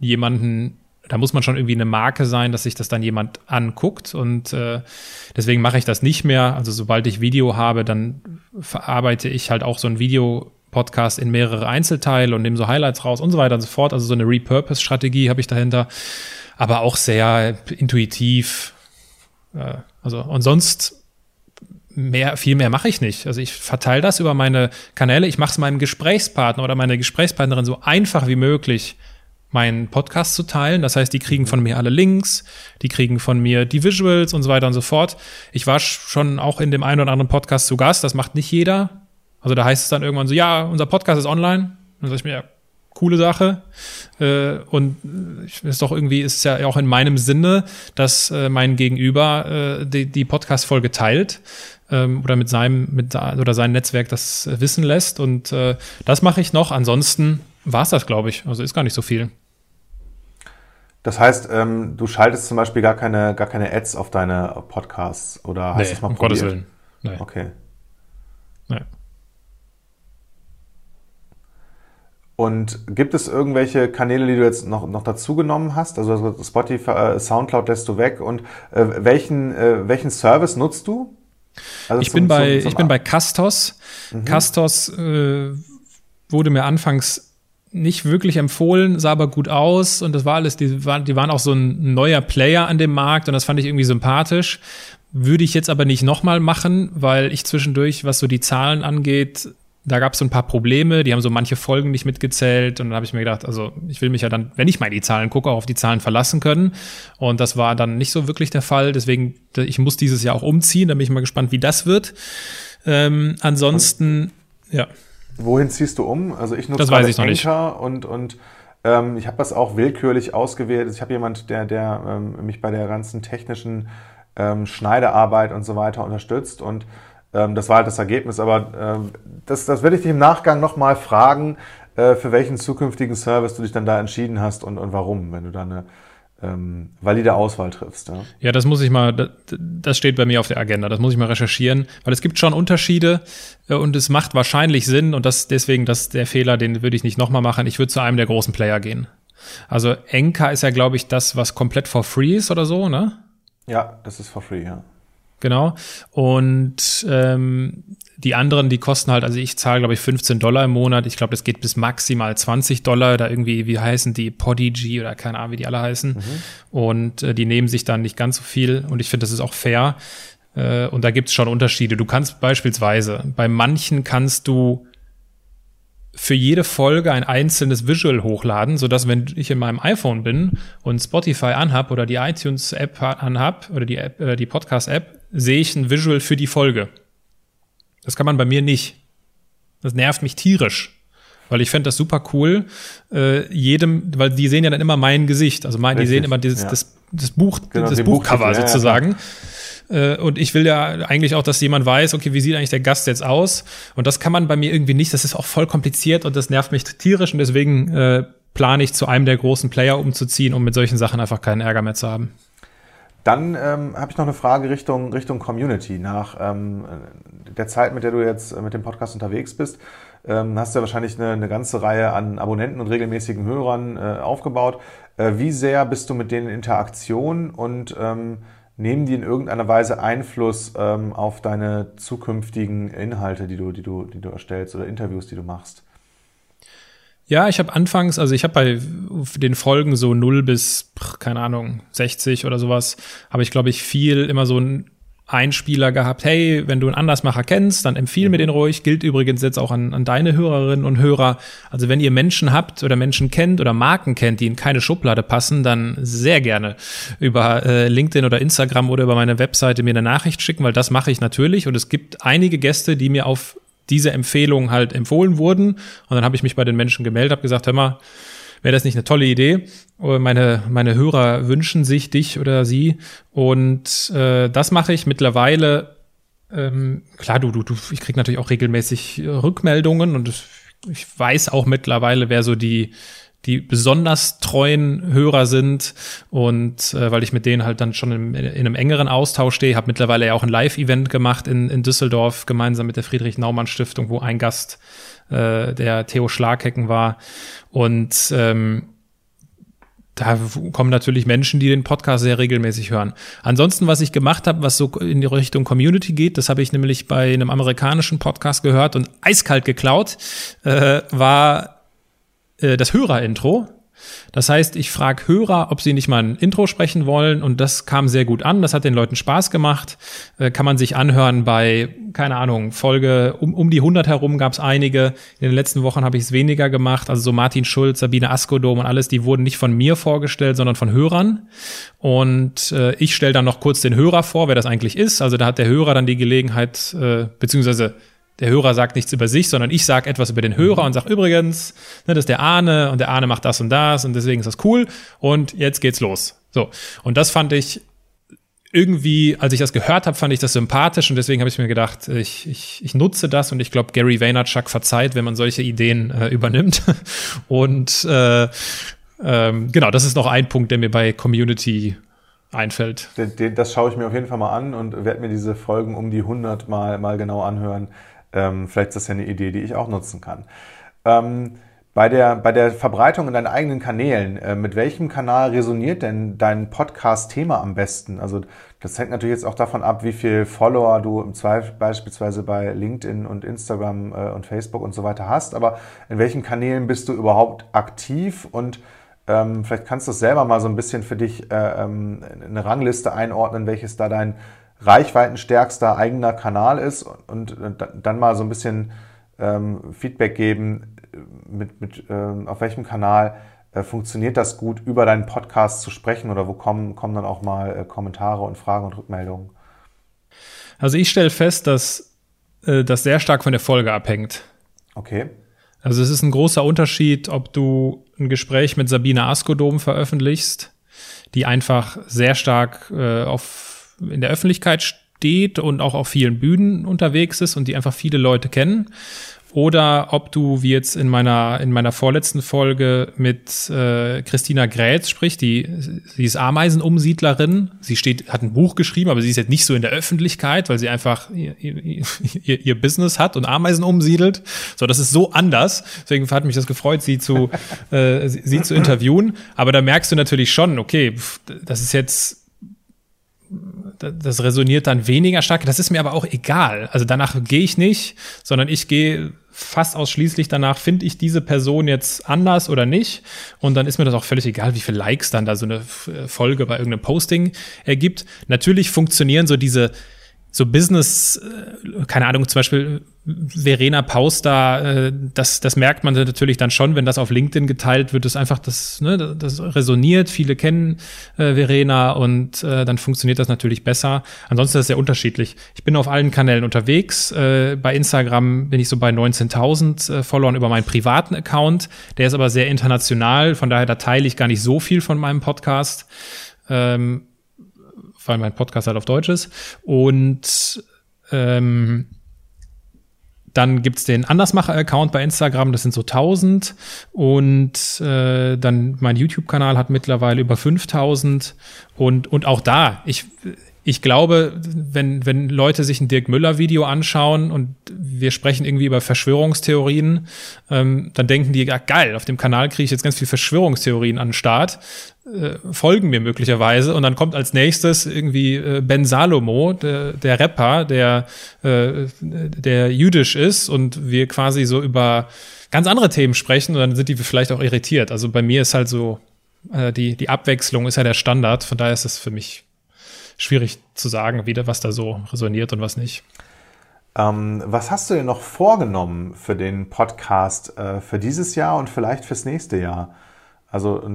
jemanden da muss man schon irgendwie eine Marke sein, dass sich das dann jemand anguckt. Und äh, deswegen mache ich das nicht mehr. Also sobald ich Video habe, dann verarbeite ich halt auch so ein Video Podcast in mehrere Einzelteile und nehme so Highlights raus und so weiter und so fort. Also so eine Repurpose-Strategie habe ich dahinter, aber auch sehr intuitiv. Äh, also und sonst mehr, viel mehr mache ich nicht. Also ich verteile das über meine Kanäle. Ich mache es meinem Gesprächspartner oder meiner Gesprächspartnerin so einfach wie möglich, meinen Podcast zu teilen. Das heißt, die kriegen von mir alle Links, die kriegen von mir die Visuals und so weiter und so fort. Ich war schon auch in dem einen oder anderen Podcast zu Gast. Das macht nicht jeder. Also da heißt es dann irgendwann so, ja, unser Podcast ist online. Dann sage ich mir, ja, coole Sache. Äh, und ist doch irgendwie, ist es ja auch in meinem Sinne, dass äh, mein Gegenüber äh, die, die Podcast-Folge teilt ähm, oder mit seinem, mit oder sein Netzwerk das wissen lässt. Und äh, das mache ich noch. Ansonsten war es das, glaube ich. Also ist gar nicht so viel. Das heißt, ähm, du schaltest zum Beispiel gar keine, gar keine Ads auf deine Podcasts oder hast nee, es mal um probiert? Gottes Willen. Nee. Okay. Nee. Und gibt es irgendwelche Kanäle, die du jetzt noch, noch dazu genommen hast? Also Spotify, äh, Soundcloud lässt du weg. Und äh, welchen, äh, welchen Service nutzt du? Also ich, zum, bin bei, zum, zum ich bin bei Castos. Mhm. Castos äh, wurde mir anfangs nicht wirklich empfohlen, sah aber gut aus und das war alles, die waren, die waren auch so ein neuer Player an dem Markt und das fand ich irgendwie sympathisch. Würde ich jetzt aber nicht nochmal machen, weil ich zwischendurch, was so die Zahlen angeht, da gab es so ein paar Probleme, die haben so manche Folgen nicht mitgezählt und dann habe ich mir gedacht, also ich will mich ja dann, wenn ich mal die Zahlen gucke, auch auf die Zahlen verlassen können und das war dann nicht so wirklich der Fall, deswegen, ich muss dieses Jahr auch umziehen, da bin ich mal gespannt, wie das wird. Ähm, ansonsten, ja. Wohin ziehst du um? Also ich nutze das weiß ich noch nicht. und, und Ähm, ich habe das auch willkürlich ausgewählt. Ich habe jemand, der, der ähm, mich bei der ganzen technischen ähm, Schneidearbeit und so weiter unterstützt und das war halt das Ergebnis. Aber ähm, das, das werde ich dich im Nachgang nochmal fragen, äh, für welchen zukünftigen Service du dich dann da entschieden hast und, und warum, wenn du da eine ähm, valide Auswahl triffst. Ja? ja, das muss ich mal, das, steht bei mir auf der Agenda, das muss ich mal recherchieren, weil es gibt schon Unterschiede äh, und es macht wahrscheinlich Sinn und das deswegen, das der Fehler, den würde ich nicht nochmal machen. Ich würde zu einem der großen Player gehen. Also Enka ist ja, glaube ich, das, was komplett for free ist oder so, ne? Ja, das ist for free, ja. Genau. Und ähm, die anderen, die kosten halt, also ich zahle, glaube ich, 15 Dollar im Monat. Ich glaube, das geht bis maximal 20 Dollar. Da irgendwie, wie heißen die, Podigy oder keine Ahnung, wie die alle heißen. Mhm. Und äh, die nehmen sich dann nicht ganz so viel. Und ich finde, das ist auch fair. Äh, und da gibt es schon Unterschiede. Du kannst beispielsweise, bei manchen kannst du für jede Folge ein einzelnes Visual hochladen, so dass wenn ich in meinem iPhone bin und Spotify anhab oder die iTunes App anhab oder die App, äh, die Podcast App, sehe ich ein Visual für die Folge. Das kann man bei mir nicht. Das nervt mich tierisch. Weil ich fände das super cool, äh, jedem, weil die sehen ja dann immer mein Gesicht. Also mein, die sehen immer dieses, ja. das, das Buch, genau, das Buchcover Buch sozusagen. Ja, äh, und ich will ja eigentlich auch, dass jemand weiß, okay, wie sieht eigentlich der Gast jetzt aus? Und das kann man bei mir irgendwie nicht. Das ist auch voll kompliziert und das nervt mich tierisch und deswegen äh, plane ich zu einem der großen Player umzuziehen, um mit solchen Sachen einfach keinen Ärger mehr zu haben. Dann ähm, habe ich noch eine Frage Richtung, Richtung Community. Nach ähm, der Zeit, mit der du jetzt mit dem Podcast unterwegs bist, ähm, hast du ja wahrscheinlich eine, eine ganze Reihe an Abonnenten und regelmäßigen Hörern äh, aufgebaut. Äh, wie sehr bist du mit denen in Interaktion und ähm, nehmen die in irgendeiner Weise Einfluss ähm, auf deine zukünftigen Inhalte, die du, die, du, die du erstellst oder Interviews, die du machst? Ja, ich habe anfangs, also ich habe bei den Folgen so 0 bis, keine Ahnung, 60 oder sowas, habe ich, glaube ich, viel immer so ein Einspieler gehabt, hey, wenn du einen Andersmacher kennst, dann empfiehl mir den ruhig. Gilt übrigens jetzt auch an, an deine Hörerinnen und Hörer. Also wenn ihr Menschen habt oder Menschen kennt oder Marken kennt, die in keine Schublade passen, dann sehr gerne über äh, LinkedIn oder Instagram oder über meine Webseite mir eine Nachricht schicken, weil das mache ich natürlich. Und es gibt einige Gäste, die mir auf diese Empfehlung halt empfohlen wurden. Und dann habe ich mich bei den Menschen gemeldet, habe gesagt, hör mal, Wäre das nicht eine tolle Idee? Meine, meine Hörer wünschen sich dich oder sie. Und äh, das mache ich mittlerweile. Ähm, klar, du, du, du, ich krieg natürlich auch regelmäßig Rückmeldungen und ich weiß auch mittlerweile, wer so die die besonders treuen Hörer sind und äh, weil ich mit denen halt dann schon in, in einem engeren Austausch stehe, habe mittlerweile ja auch ein Live-Event gemacht in, in Düsseldorf gemeinsam mit der Friedrich-Naumann-Stiftung, wo ein Gast äh, der Theo Schlaghecken war. Und ähm, da kommen natürlich Menschen, die den Podcast sehr regelmäßig hören. Ansonsten, was ich gemacht habe, was so in die Richtung Community geht, das habe ich nämlich bei einem amerikanischen Podcast gehört und eiskalt geklaut, äh, war äh, das Hörerintro. Das heißt, ich frage Hörer, ob sie nicht mal ein Intro sprechen wollen und das kam sehr gut an. Das hat den Leuten Spaß gemacht. Äh, kann man sich anhören bei, keine Ahnung, Folge um, um die 100 herum gab es einige. In den letzten Wochen habe ich es weniger gemacht. Also so Martin Schulz, Sabine Askodom und alles, die wurden nicht von mir vorgestellt, sondern von Hörern. Und äh, ich stelle dann noch kurz den Hörer vor, wer das eigentlich ist. Also da hat der Hörer dann die Gelegenheit, äh, beziehungsweise der Hörer sagt nichts über sich, sondern ich sage etwas über den Hörer und sage übrigens, ne, das ist der Ahne und der Ahne macht das und das und deswegen ist das cool und jetzt geht's los. So. Und das fand ich irgendwie, als ich das gehört habe, fand ich das sympathisch und deswegen habe ich mir gedacht, ich, ich, ich nutze das und ich glaube, Gary Vaynerchuk verzeiht, wenn man solche Ideen äh, übernimmt. Und äh, ähm, genau, das ist noch ein Punkt, der mir bei Community einfällt. Das schaue ich mir auf jeden Fall mal an und werde mir diese Folgen um die 100 mal, mal genau anhören. Ähm, vielleicht ist das ja eine Idee, die ich auch nutzen kann. Ähm, bei der, bei der Verbreitung in deinen eigenen Kanälen, äh, mit welchem Kanal resoniert denn dein Podcast-Thema am besten? Also das hängt natürlich jetzt auch davon ab, wie viel Follower du im Zweifel beispielsweise bei LinkedIn und Instagram äh, und Facebook und so weiter hast. Aber in welchen Kanälen bist du überhaupt aktiv? Und ähm, vielleicht kannst du es selber mal so ein bisschen für dich äh, ähm, eine Rangliste einordnen, welches da dein reichweitenstärkster eigener Kanal ist und äh, dann mal so ein bisschen ähm, Feedback geben, äh, mit, mit, ähm, auf welchem Kanal äh, funktioniert das gut, über deinen Podcast zu sprechen oder wo kommen, kommen dann auch mal äh, Kommentare und Fragen und Rückmeldungen? Also ich stelle fest, dass äh, das sehr stark von der Folge abhängt. Okay. Also es ist ein großer Unterschied, ob du ein Gespräch mit Sabine Askodom veröffentlichst, die einfach sehr stark äh, auf, in der Öffentlichkeit steht und auch auf vielen Bühnen unterwegs ist und die einfach viele Leute kennen oder ob du, wie jetzt in meiner, in meiner vorletzten Folge mit äh, Christina Grätz sprichst, die, sie ist Ameisenumsiedlerin. Sie steht, hat ein Buch geschrieben, aber sie ist jetzt nicht so in der Öffentlichkeit, weil sie einfach ihr, ihr, ihr Business hat und Ameisen umsiedelt. So, das ist so anders. Deswegen hat mich das gefreut, sie zu, äh, sie, sie zu interviewen. Aber da merkst du natürlich schon, okay, das ist jetzt das resoniert dann weniger stark. Das ist mir aber auch egal. Also danach gehe ich nicht, sondern ich gehe fast ausschließlich danach, finde ich diese Person jetzt anders oder nicht. Und dann ist mir das auch völlig egal, wie viele Likes dann da so eine Folge bei irgendeinem Posting ergibt. Natürlich funktionieren so diese so Business, äh, keine Ahnung, zum Beispiel Verena Pauster, äh, das, das merkt man natürlich dann schon, wenn das auf LinkedIn geteilt wird, ist einfach das, ne, das resoniert, viele kennen äh, Verena und äh, dann funktioniert das natürlich besser. Ansonsten ist es sehr unterschiedlich. Ich bin auf allen Kanälen unterwegs. Äh, bei Instagram bin ich so bei 19.000 äh, Followern über meinen privaten Account. Der ist aber sehr international, von daher da teile ich gar nicht so viel von meinem Podcast. Ähm, weil mein Podcast halt auf Deutsch ist. Und ähm, dann gibt's den Andersmacher-Account bei Instagram, das sind so 1000. Und äh, dann mein YouTube-Kanal hat mittlerweile über 5000. Und, und auch da, ich, ich glaube, wenn, wenn Leute sich ein Dirk Müller-Video anschauen und wir sprechen irgendwie über Verschwörungstheorien, ähm, dann denken die, ja geil, auf dem Kanal kriege ich jetzt ganz viel Verschwörungstheorien an den Start, äh, folgen mir möglicherweise und dann kommt als nächstes irgendwie äh, Ben Salomo, der, der Rapper, der, äh, der jüdisch ist und wir quasi so über ganz andere Themen sprechen und dann sind die vielleicht auch irritiert. Also bei mir ist halt so, die, die Abwechslung ist ja der Standard, von daher ist es für mich schwierig zu sagen, wieder, was da so resoniert und was nicht. Ähm, was hast du dir noch vorgenommen für den Podcast für dieses Jahr und vielleicht fürs nächste Jahr? Also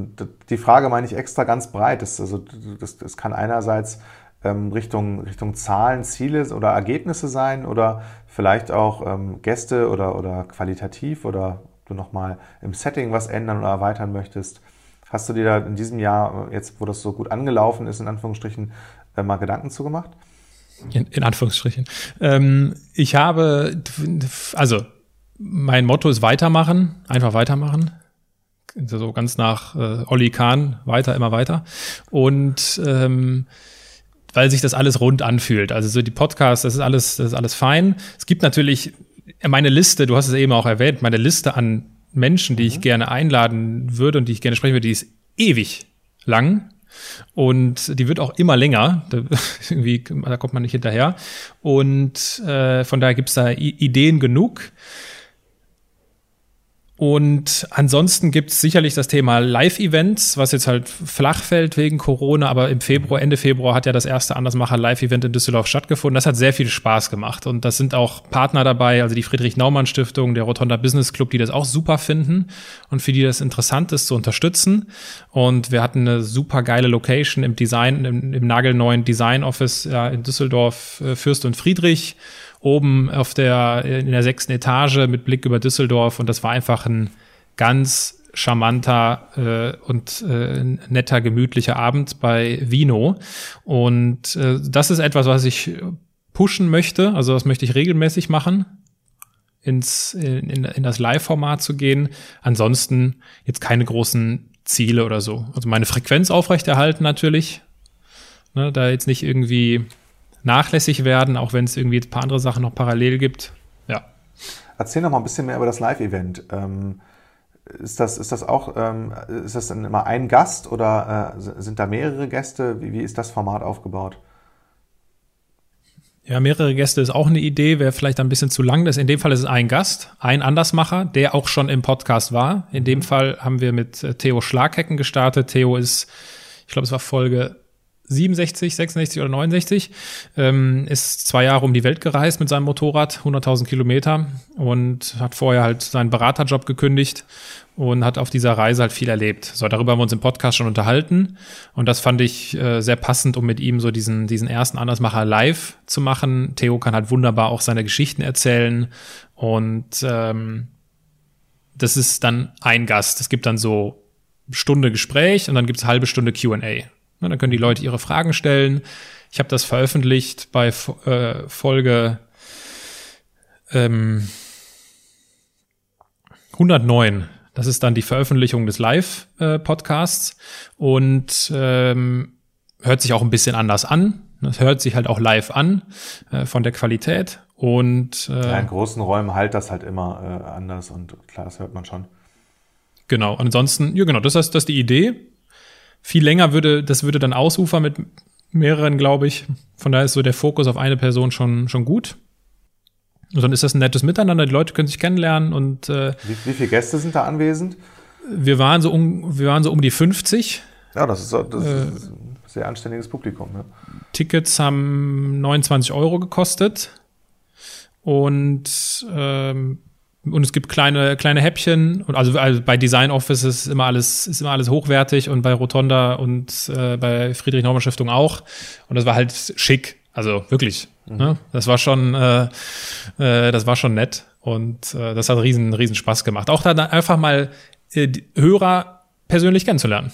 die Frage meine ich extra ganz breit. Das, also, das, das kann einerseits ähm, Richtung, Richtung Zahlen, Ziele oder Ergebnisse sein oder vielleicht auch ähm, Gäste oder, oder qualitativ oder du nochmal im Setting was ändern oder erweitern möchtest. Hast du dir da in diesem Jahr, jetzt wo das so gut angelaufen ist, in Anführungsstrichen, äh, mal Gedanken zugemacht? In, in Anführungsstrichen. Ähm, ich habe, also mein Motto ist weitermachen, einfach weitermachen. So ganz nach äh, Olli Kahn, weiter, immer weiter. Und ähm, weil sich das alles rund anfühlt. Also so die Podcasts, das ist alles, das ist alles fein. Es gibt natürlich meine Liste, du hast es eben auch erwähnt, meine Liste an Menschen, die mhm. ich gerne einladen würde und die ich gerne sprechen würde, die ist ewig lang. Und die wird auch immer länger. Da, irgendwie, da kommt man nicht hinterher. Und äh, von daher gibt es da I Ideen genug. Und ansonsten gibt es sicherlich das Thema Live-Events, was jetzt halt flach fällt wegen Corona, aber im Februar, Ende Februar hat ja das erste Andersmacher Live-Event in Düsseldorf stattgefunden. Das hat sehr viel Spaß gemacht. Und das sind auch Partner dabei, also die Friedrich-Naumann-Stiftung, der Rotonda Business Club, die das auch super finden und für die das interessant ist zu unterstützen. Und wir hatten eine super geile Location im Design, im, im nagelneuen Design Office ja, in Düsseldorf, äh, Fürst und Friedrich oben auf der, in der sechsten Etage mit Blick über Düsseldorf und das war einfach ein ganz charmanter äh, und äh, netter, gemütlicher Abend bei Vino. Und äh, das ist etwas, was ich pushen möchte, also das möchte ich regelmäßig machen, ins, in, in das Live-Format zu gehen. Ansonsten jetzt keine großen Ziele oder so. Also meine Frequenz aufrechterhalten natürlich. Ne, da jetzt nicht irgendwie nachlässig werden, auch wenn es irgendwie ein paar andere Sachen noch parallel gibt. Ja. Erzähl noch mal ein bisschen mehr über das Live-Event. Ähm, ist das, ist das auch, ähm, ist das dann immer ein Gast oder äh, sind da mehrere Gäste? Wie, wie ist das Format aufgebaut? Ja, mehrere Gäste ist auch eine Idee, wäre vielleicht ein bisschen zu lang. Das in dem Fall ist es ein Gast, ein Andersmacher, der auch schon im Podcast war. In dem Fall haben wir mit äh, Theo Schlaghecken gestartet. Theo ist, ich glaube, es war Folge 67, 66 oder 69, ähm, ist zwei Jahre um die Welt gereist mit seinem Motorrad, 100.000 Kilometer und hat vorher halt seinen Beraterjob gekündigt und hat auf dieser Reise halt viel erlebt. So, darüber haben wir uns im Podcast schon unterhalten und das fand ich äh, sehr passend, um mit ihm so diesen, diesen ersten Andersmacher live zu machen. Theo kann halt wunderbar auch seine Geschichten erzählen und ähm, das ist dann ein Gast. Es gibt dann so Stunde Gespräch und dann gibt es halbe Stunde QA. Dann können die Leute ihre Fragen stellen. Ich habe das veröffentlicht bei äh, Folge ähm, 109. Das ist dann die Veröffentlichung des Live-Podcasts und ähm, hört sich auch ein bisschen anders an. Es hört sich halt auch live an äh, von der Qualität und äh, ja, in großen Räumen halt das halt immer äh, anders und klar, das hört man schon. Genau. Und ansonsten, ja genau, das ist das ist die Idee. Viel länger würde, das würde dann ausufern mit mehreren, glaube ich. Von daher ist so der Fokus auf eine Person schon, schon gut. Und dann ist das ein nettes Miteinander, die Leute können sich kennenlernen und äh, wie, wie viele Gäste sind da anwesend? Wir waren so um, wir waren so um die 50. Ja, das ist, das äh, ist ein sehr anständiges Publikum. Ja. Tickets haben 29 Euro gekostet. Und ähm, und es gibt kleine, kleine Häppchen. Und also, also bei Design Office ist immer alles, ist immer alles hochwertig und bei Rotonda und äh, bei Friedrich Naumann Stiftung auch. Und das war halt schick. Also wirklich. Mhm. Ne? Das war schon, äh, äh, das war schon nett. Und äh, das hat riesen, riesen Spaß gemacht. Auch dann einfach mal äh, Hörer persönlich kennenzulernen.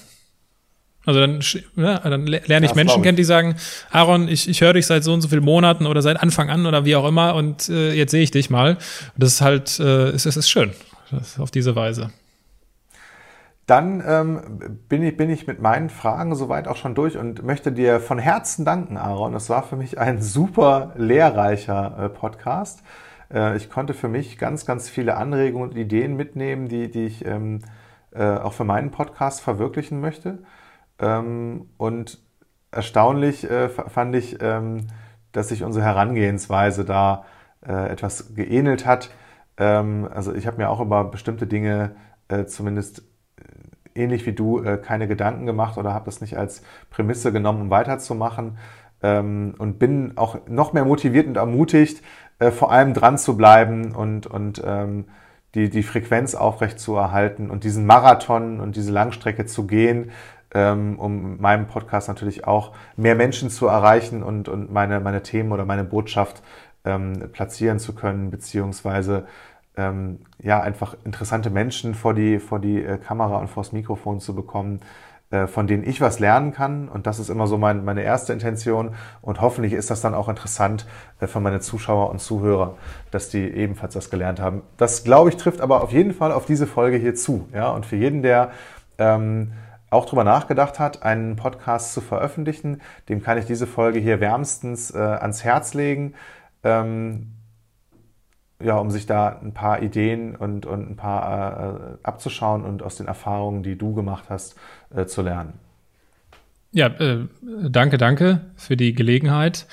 Also dann, ja, dann lerne ich das Menschen kennen, die sagen, Aaron, ich, ich höre dich seit so und so vielen Monaten oder seit Anfang an oder wie auch immer und äh, jetzt sehe ich dich mal. Und das ist halt, äh, es, es ist schön, das, auf diese Weise. Dann ähm, bin, ich, bin ich mit meinen Fragen soweit auch schon durch und möchte dir von Herzen danken, Aaron. Es war für mich ein super lehrreicher äh, Podcast. Äh, ich konnte für mich ganz, ganz viele Anregungen und Ideen mitnehmen, die, die ich ähm, äh, auch für meinen Podcast verwirklichen möchte. Ähm, und erstaunlich äh, fand ich, ähm, dass sich unsere Herangehensweise da äh, etwas geähnelt hat. Ähm, also ich habe mir auch über bestimmte Dinge äh, zumindest äh, ähnlich wie du äh, keine Gedanken gemacht oder habe das nicht als Prämisse genommen, um weiterzumachen. Ähm, und bin auch noch mehr motiviert und ermutigt, äh, vor allem dran zu bleiben und, und ähm, die, die Frequenz aufrecht zu erhalten und diesen Marathon und diese Langstrecke zu gehen, ähm, um meinem Podcast natürlich auch mehr Menschen zu erreichen und, und meine, meine Themen oder meine Botschaft ähm, platzieren zu können, beziehungsweise ähm, ja, einfach interessante Menschen vor die, vor die äh, Kamera und vors Mikrofon zu bekommen, äh, von denen ich was lernen kann. Und das ist immer so mein, meine erste Intention. Und hoffentlich ist das dann auch interessant äh, für meine Zuschauer und Zuhörer, dass die ebenfalls das gelernt haben. Das, glaube ich, trifft aber auf jeden Fall auf diese Folge hier zu. Ja? Und für jeden, der ähm, auch darüber nachgedacht hat, einen Podcast zu veröffentlichen, dem kann ich diese Folge hier wärmstens äh, ans Herz legen, ähm, ja, um sich da ein paar Ideen und, und ein paar äh, abzuschauen und aus den Erfahrungen, die du gemacht hast, äh, zu lernen. Ja, äh, danke, danke für die Gelegenheit.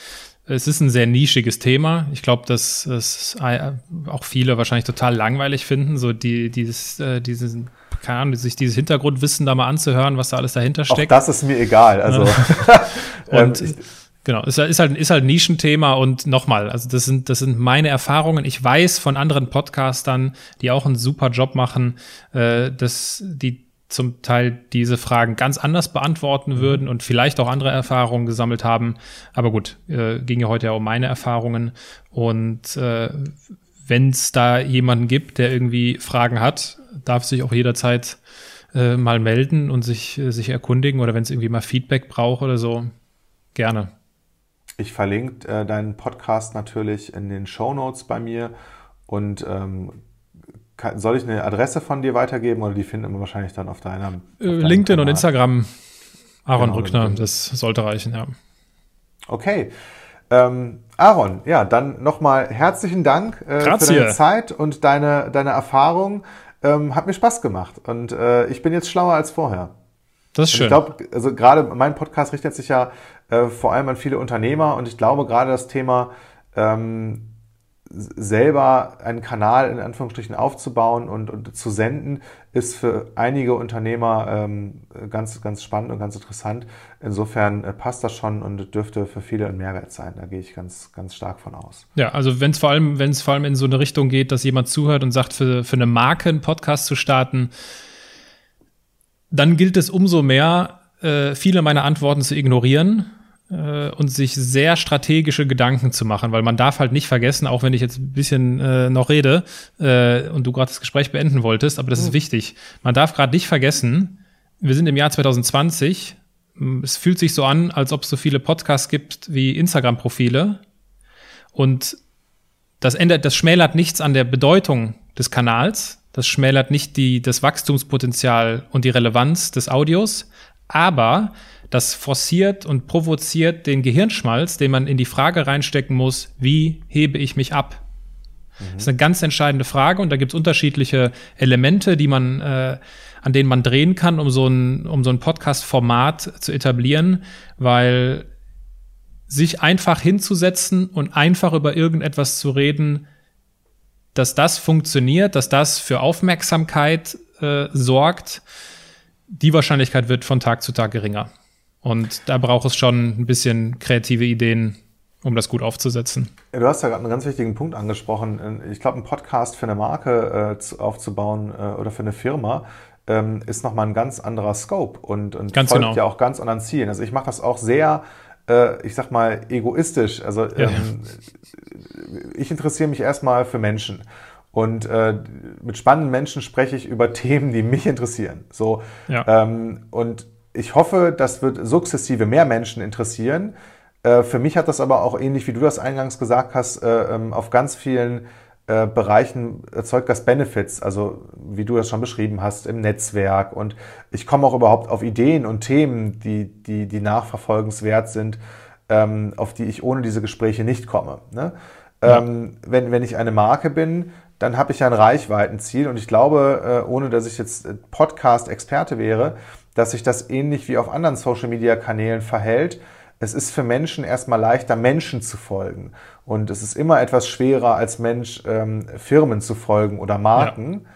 Es ist ein sehr nischiges Thema. Ich glaube, dass es äh, auch viele wahrscheinlich total langweilig finden, so die, dieses, äh, diesen keine Ahnung, sich dieses Hintergrundwissen da mal anzuhören, was da alles dahinter steckt. Auch das ist mir egal. Also und genau, ist, ist halt ist halt ein Nischenthema und nochmal, also das sind das sind meine Erfahrungen. Ich weiß von anderen Podcastern, die auch einen super Job machen, äh, dass die zum Teil diese Fragen ganz anders beantworten mhm. würden und vielleicht auch andere Erfahrungen gesammelt haben. Aber gut, äh, ging ja heute ja um meine Erfahrungen. Und äh, wenn es da jemanden gibt, der irgendwie Fragen hat, darf sich auch jederzeit äh, mal melden und sich, äh, sich erkundigen oder wenn es irgendwie mal Feedback braucht oder so, gerne. Ich verlinke äh, deinen Podcast natürlich in den Show Notes bei mir und ähm, kann, soll ich eine Adresse von dir weitergeben oder die finden wir wahrscheinlich dann auf deinem auf äh, LinkedIn Kanal? und Instagram. Aaron genau, Rückner, das sollte reichen, ja. Okay. Ähm, Aaron, ja, dann nochmal herzlichen Dank äh, für deine Zeit und deine, deine Erfahrung. Ähm, hat mir Spaß gemacht und äh, ich bin jetzt schlauer als vorher. Das ist schön. ich glaube, also gerade mein Podcast richtet sich ja äh, vor allem an viele Unternehmer und ich glaube gerade das Thema ähm, selber einen Kanal in Anführungsstrichen aufzubauen und, und zu senden, ist für einige Unternehmer ähm, ganz, ganz spannend und ganz interessant. Insofern äh, passt das schon und dürfte für viele ein Mehrwert sein. Da gehe ich ganz, ganz stark von aus. Ja, also wenn es vor allem, wenn es vor allem in so eine Richtung geht, dass jemand zuhört und sagt, für, für eine Marke einen Podcast zu starten, dann gilt es umso mehr, äh, viele meiner Antworten zu ignorieren äh, und sich sehr strategische Gedanken zu machen, weil man darf halt nicht vergessen, auch wenn ich jetzt ein bisschen äh, noch rede äh, und du gerade das Gespräch beenden wolltest, aber das mhm. ist wichtig. Man darf gerade nicht vergessen, wir sind im Jahr 2020. Es fühlt sich so an, als ob es so viele Podcasts gibt wie Instagram-Profile. Und das ändert, das schmälert nichts an der Bedeutung des Kanals. Das schmälert nicht die, das Wachstumspotenzial und die Relevanz des Audios. Aber das forciert und provoziert den Gehirnschmalz, den man in die Frage reinstecken muss, wie hebe ich mich ab? Mhm. Das ist eine ganz entscheidende Frage und da gibt es unterschiedliche Elemente, die man, äh, an denen man drehen kann, um so ein, um so ein Podcast-Format zu etablieren, weil sich einfach hinzusetzen und einfach über irgendetwas zu reden, dass das funktioniert, dass das für Aufmerksamkeit äh, sorgt, die Wahrscheinlichkeit wird von Tag zu Tag geringer. Und da braucht es schon ein bisschen kreative Ideen, um das gut aufzusetzen. Du hast ja gerade einen ganz wichtigen Punkt angesprochen. Ich glaube, ein Podcast für eine Marke äh, aufzubauen äh, oder für eine Firma ähm, ist nochmal ein ganz anderer Scope und, und ganz folgt genau. ja auch ganz anderen Zielen. Also ich mache das auch sehr, äh, ich sag mal, egoistisch. Also ja. ähm, ich interessiere mich erstmal für Menschen. Und äh, mit spannenden Menschen spreche ich über Themen, die mich interessieren. So ja. ähm, und ich hoffe, das wird sukzessive mehr Menschen interessieren. Äh, für mich hat das aber auch ähnlich, wie du das eingangs gesagt hast, äh, ähm, auf ganz vielen äh, Bereichen erzeugt das Benefits, also wie du das schon beschrieben hast, im Netzwerk. Und ich komme auch überhaupt auf Ideen und Themen, die, die, die nachverfolgenswert sind, ähm, auf die ich ohne diese Gespräche nicht komme. Ne? Ja. Ähm, wenn, wenn ich eine Marke bin, dann habe ich ein Reichweitenziel. Und ich glaube, ohne dass ich jetzt Podcast-Experte wäre, dass sich das ähnlich wie auf anderen Social-Media-Kanälen verhält. Es ist für Menschen erstmal leichter, Menschen zu folgen. Und es ist immer etwas schwerer, als Mensch ähm, Firmen zu folgen oder Marken.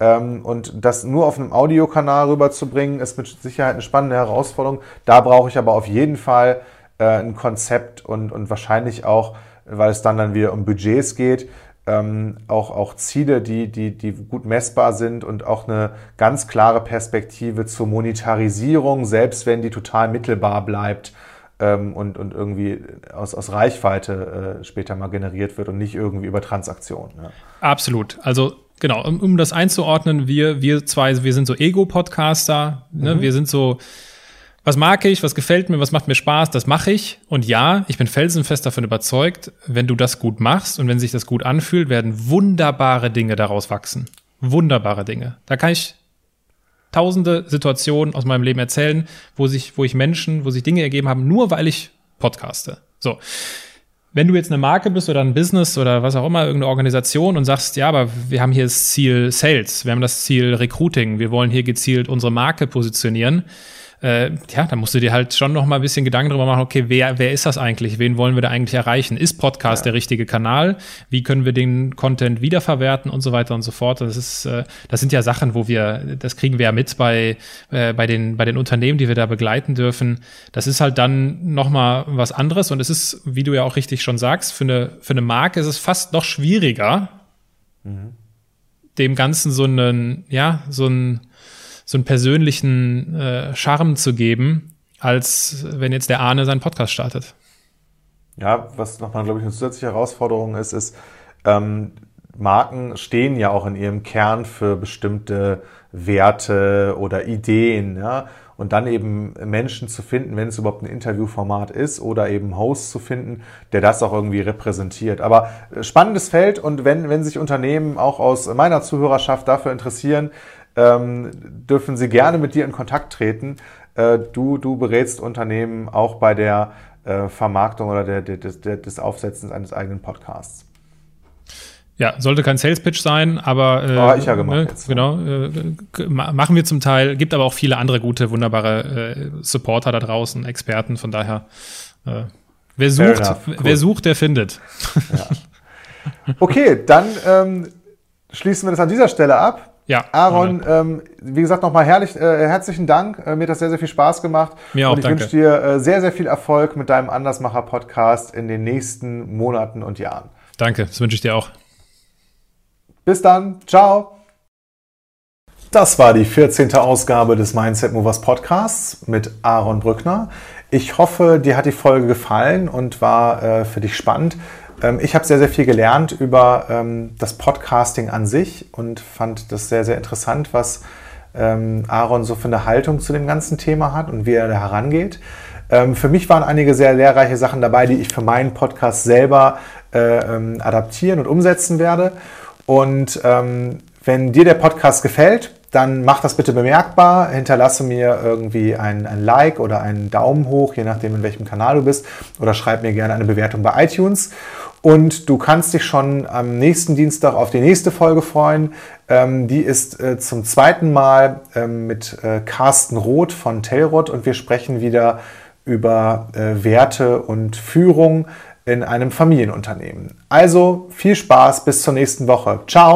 Ja. Ähm, und das nur auf einem Audiokanal rüberzubringen, ist mit Sicherheit eine spannende Herausforderung. Da brauche ich aber auf jeden Fall äh, ein Konzept und, und wahrscheinlich auch, weil es dann dann wieder um Budgets geht, ähm, auch, auch Ziele, die, die, die gut messbar sind und auch eine ganz klare Perspektive zur Monetarisierung, selbst wenn die total mittelbar bleibt ähm, und, und irgendwie aus, aus Reichweite äh, später mal generiert wird und nicht irgendwie über Transaktionen. Ja. Absolut. Also genau, um, um das einzuordnen, wir, wir zwei, wir sind so Ego-Podcaster, ne? Mhm. wir sind so was mag ich, was gefällt mir, was macht mir Spaß, das mache ich. Und ja, ich bin felsenfest davon überzeugt, wenn du das gut machst und wenn sich das gut anfühlt, werden wunderbare Dinge daraus wachsen. Wunderbare Dinge. Da kann ich tausende Situationen aus meinem Leben erzählen, wo sich, wo ich Menschen, wo sich Dinge ergeben haben, nur weil ich podcaste. So. Wenn du jetzt eine Marke bist oder ein Business oder was auch immer, irgendeine Organisation und sagst, ja, aber wir haben hier das Ziel Sales, wir haben das Ziel Recruiting, wir wollen hier gezielt unsere Marke positionieren, äh, ja, da musst du dir halt schon noch mal ein bisschen Gedanken darüber machen, okay, wer, wer ist das eigentlich? Wen wollen wir da eigentlich erreichen? Ist Podcast ja. der richtige Kanal? Wie können wir den Content wiederverwerten und so weiter und so fort? Das ist, äh, das sind ja Sachen, wo wir, das kriegen wir ja mit bei, äh, bei den, bei den Unternehmen, die wir da begleiten dürfen. Das ist halt dann noch mal was anderes und es ist, wie du ja auch richtig schon sagst, für eine, für eine Marke ist es fast noch schwieriger, mhm. dem Ganzen so einen, ja, so ein, so einen persönlichen äh, Charme zu geben, als wenn jetzt der Arne seinen Podcast startet. Ja, was nochmal, glaube ich, eine zusätzliche Herausforderung ist, ist, ähm, Marken stehen ja auch in ihrem Kern für bestimmte Werte oder Ideen, ja. Und dann eben Menschen zu finden, wenn es überhaupt ein Interviewformat ist, oder eben Host zu finden, der das auch irgendwie repräsentiert. Aber äh, spannendes Feld und wenn, wenn sich Unternehmen auch aus meiner Zuhörerschaft dafür interessieren, ähm, dürfen Sie gerne mit dir in Kontakt treten. Äh, du, du berätst Unternehmen auch bei der äh, Vermarktung oder der, der, der, des Aufsetzens eines eigenen Podcasts. Ja, sollte kein Sales Pitch sein, aber äh, oh, ich ja gemacht ne, jetzt. genau äh, machen wir zum Teil. Gibt aber auch viele andere gute, wunderbare äh, Supporter da draußen, Experten. Von daher, äh, wer sucht, cool. wer sucht, der findet. Ja. Okay, dann ähm, schließen wir das an dieser Stelle ab. Ja. Aaron, ähm, wie gesagt, nochmal herrlich, äh, herzlichen Dank. Äh, mir hat das sehr, sehr viel Spaß gemacht. Mir auch, und ich wünsche dir äh, sehr, sehr viel Erfolg mit deinem Andersmacher-Podcast in den nächsten Monaten und Jahren. Danke, das wünsche ich dir auch. Bis dann. Ciao. Das war die 14. Ausgabe des Mindset Movers Podcasts mit Aaron Brückner. Ich hoffe, dir hat die Folge gefallen und war äh, für dich spannend. Ähm, ich habe sehr, sehr viel gelernt über ähm, das Podcasting an sich und fand das sehr, sehr interessant, was ähm, Aaron so für eine Haltung zu dem ganzen Thema hat und wie er da herangeht. Für mich waren einige sehr lehrreiche Sachen dabei, die ich für meinen Podcast selber äh, adaptieren und umsetzen werde. Und ähm, wenn dir der Podcast gefällt, dann mach das bitte bemerkbar. Hinterlasse mir irgendwie ein, ein, Like oder einen Daumen hoch, je nachdem, in welchem Kanal du bist. Oder schreib mir gerne eine Bewertung bei iTunes. Und du kannst dich schon am nächsten Dienstag auf die nächste Folge freuen. Ähm, die ist äh, zum zweiten Mal ähm, mit äh, Carsten Roth von Telrod und wir sprechen wieder über äh, Werte und Führung in einem Familienunternehmen. Also viel Spaß, bis zur nächsten Woche. Ciao!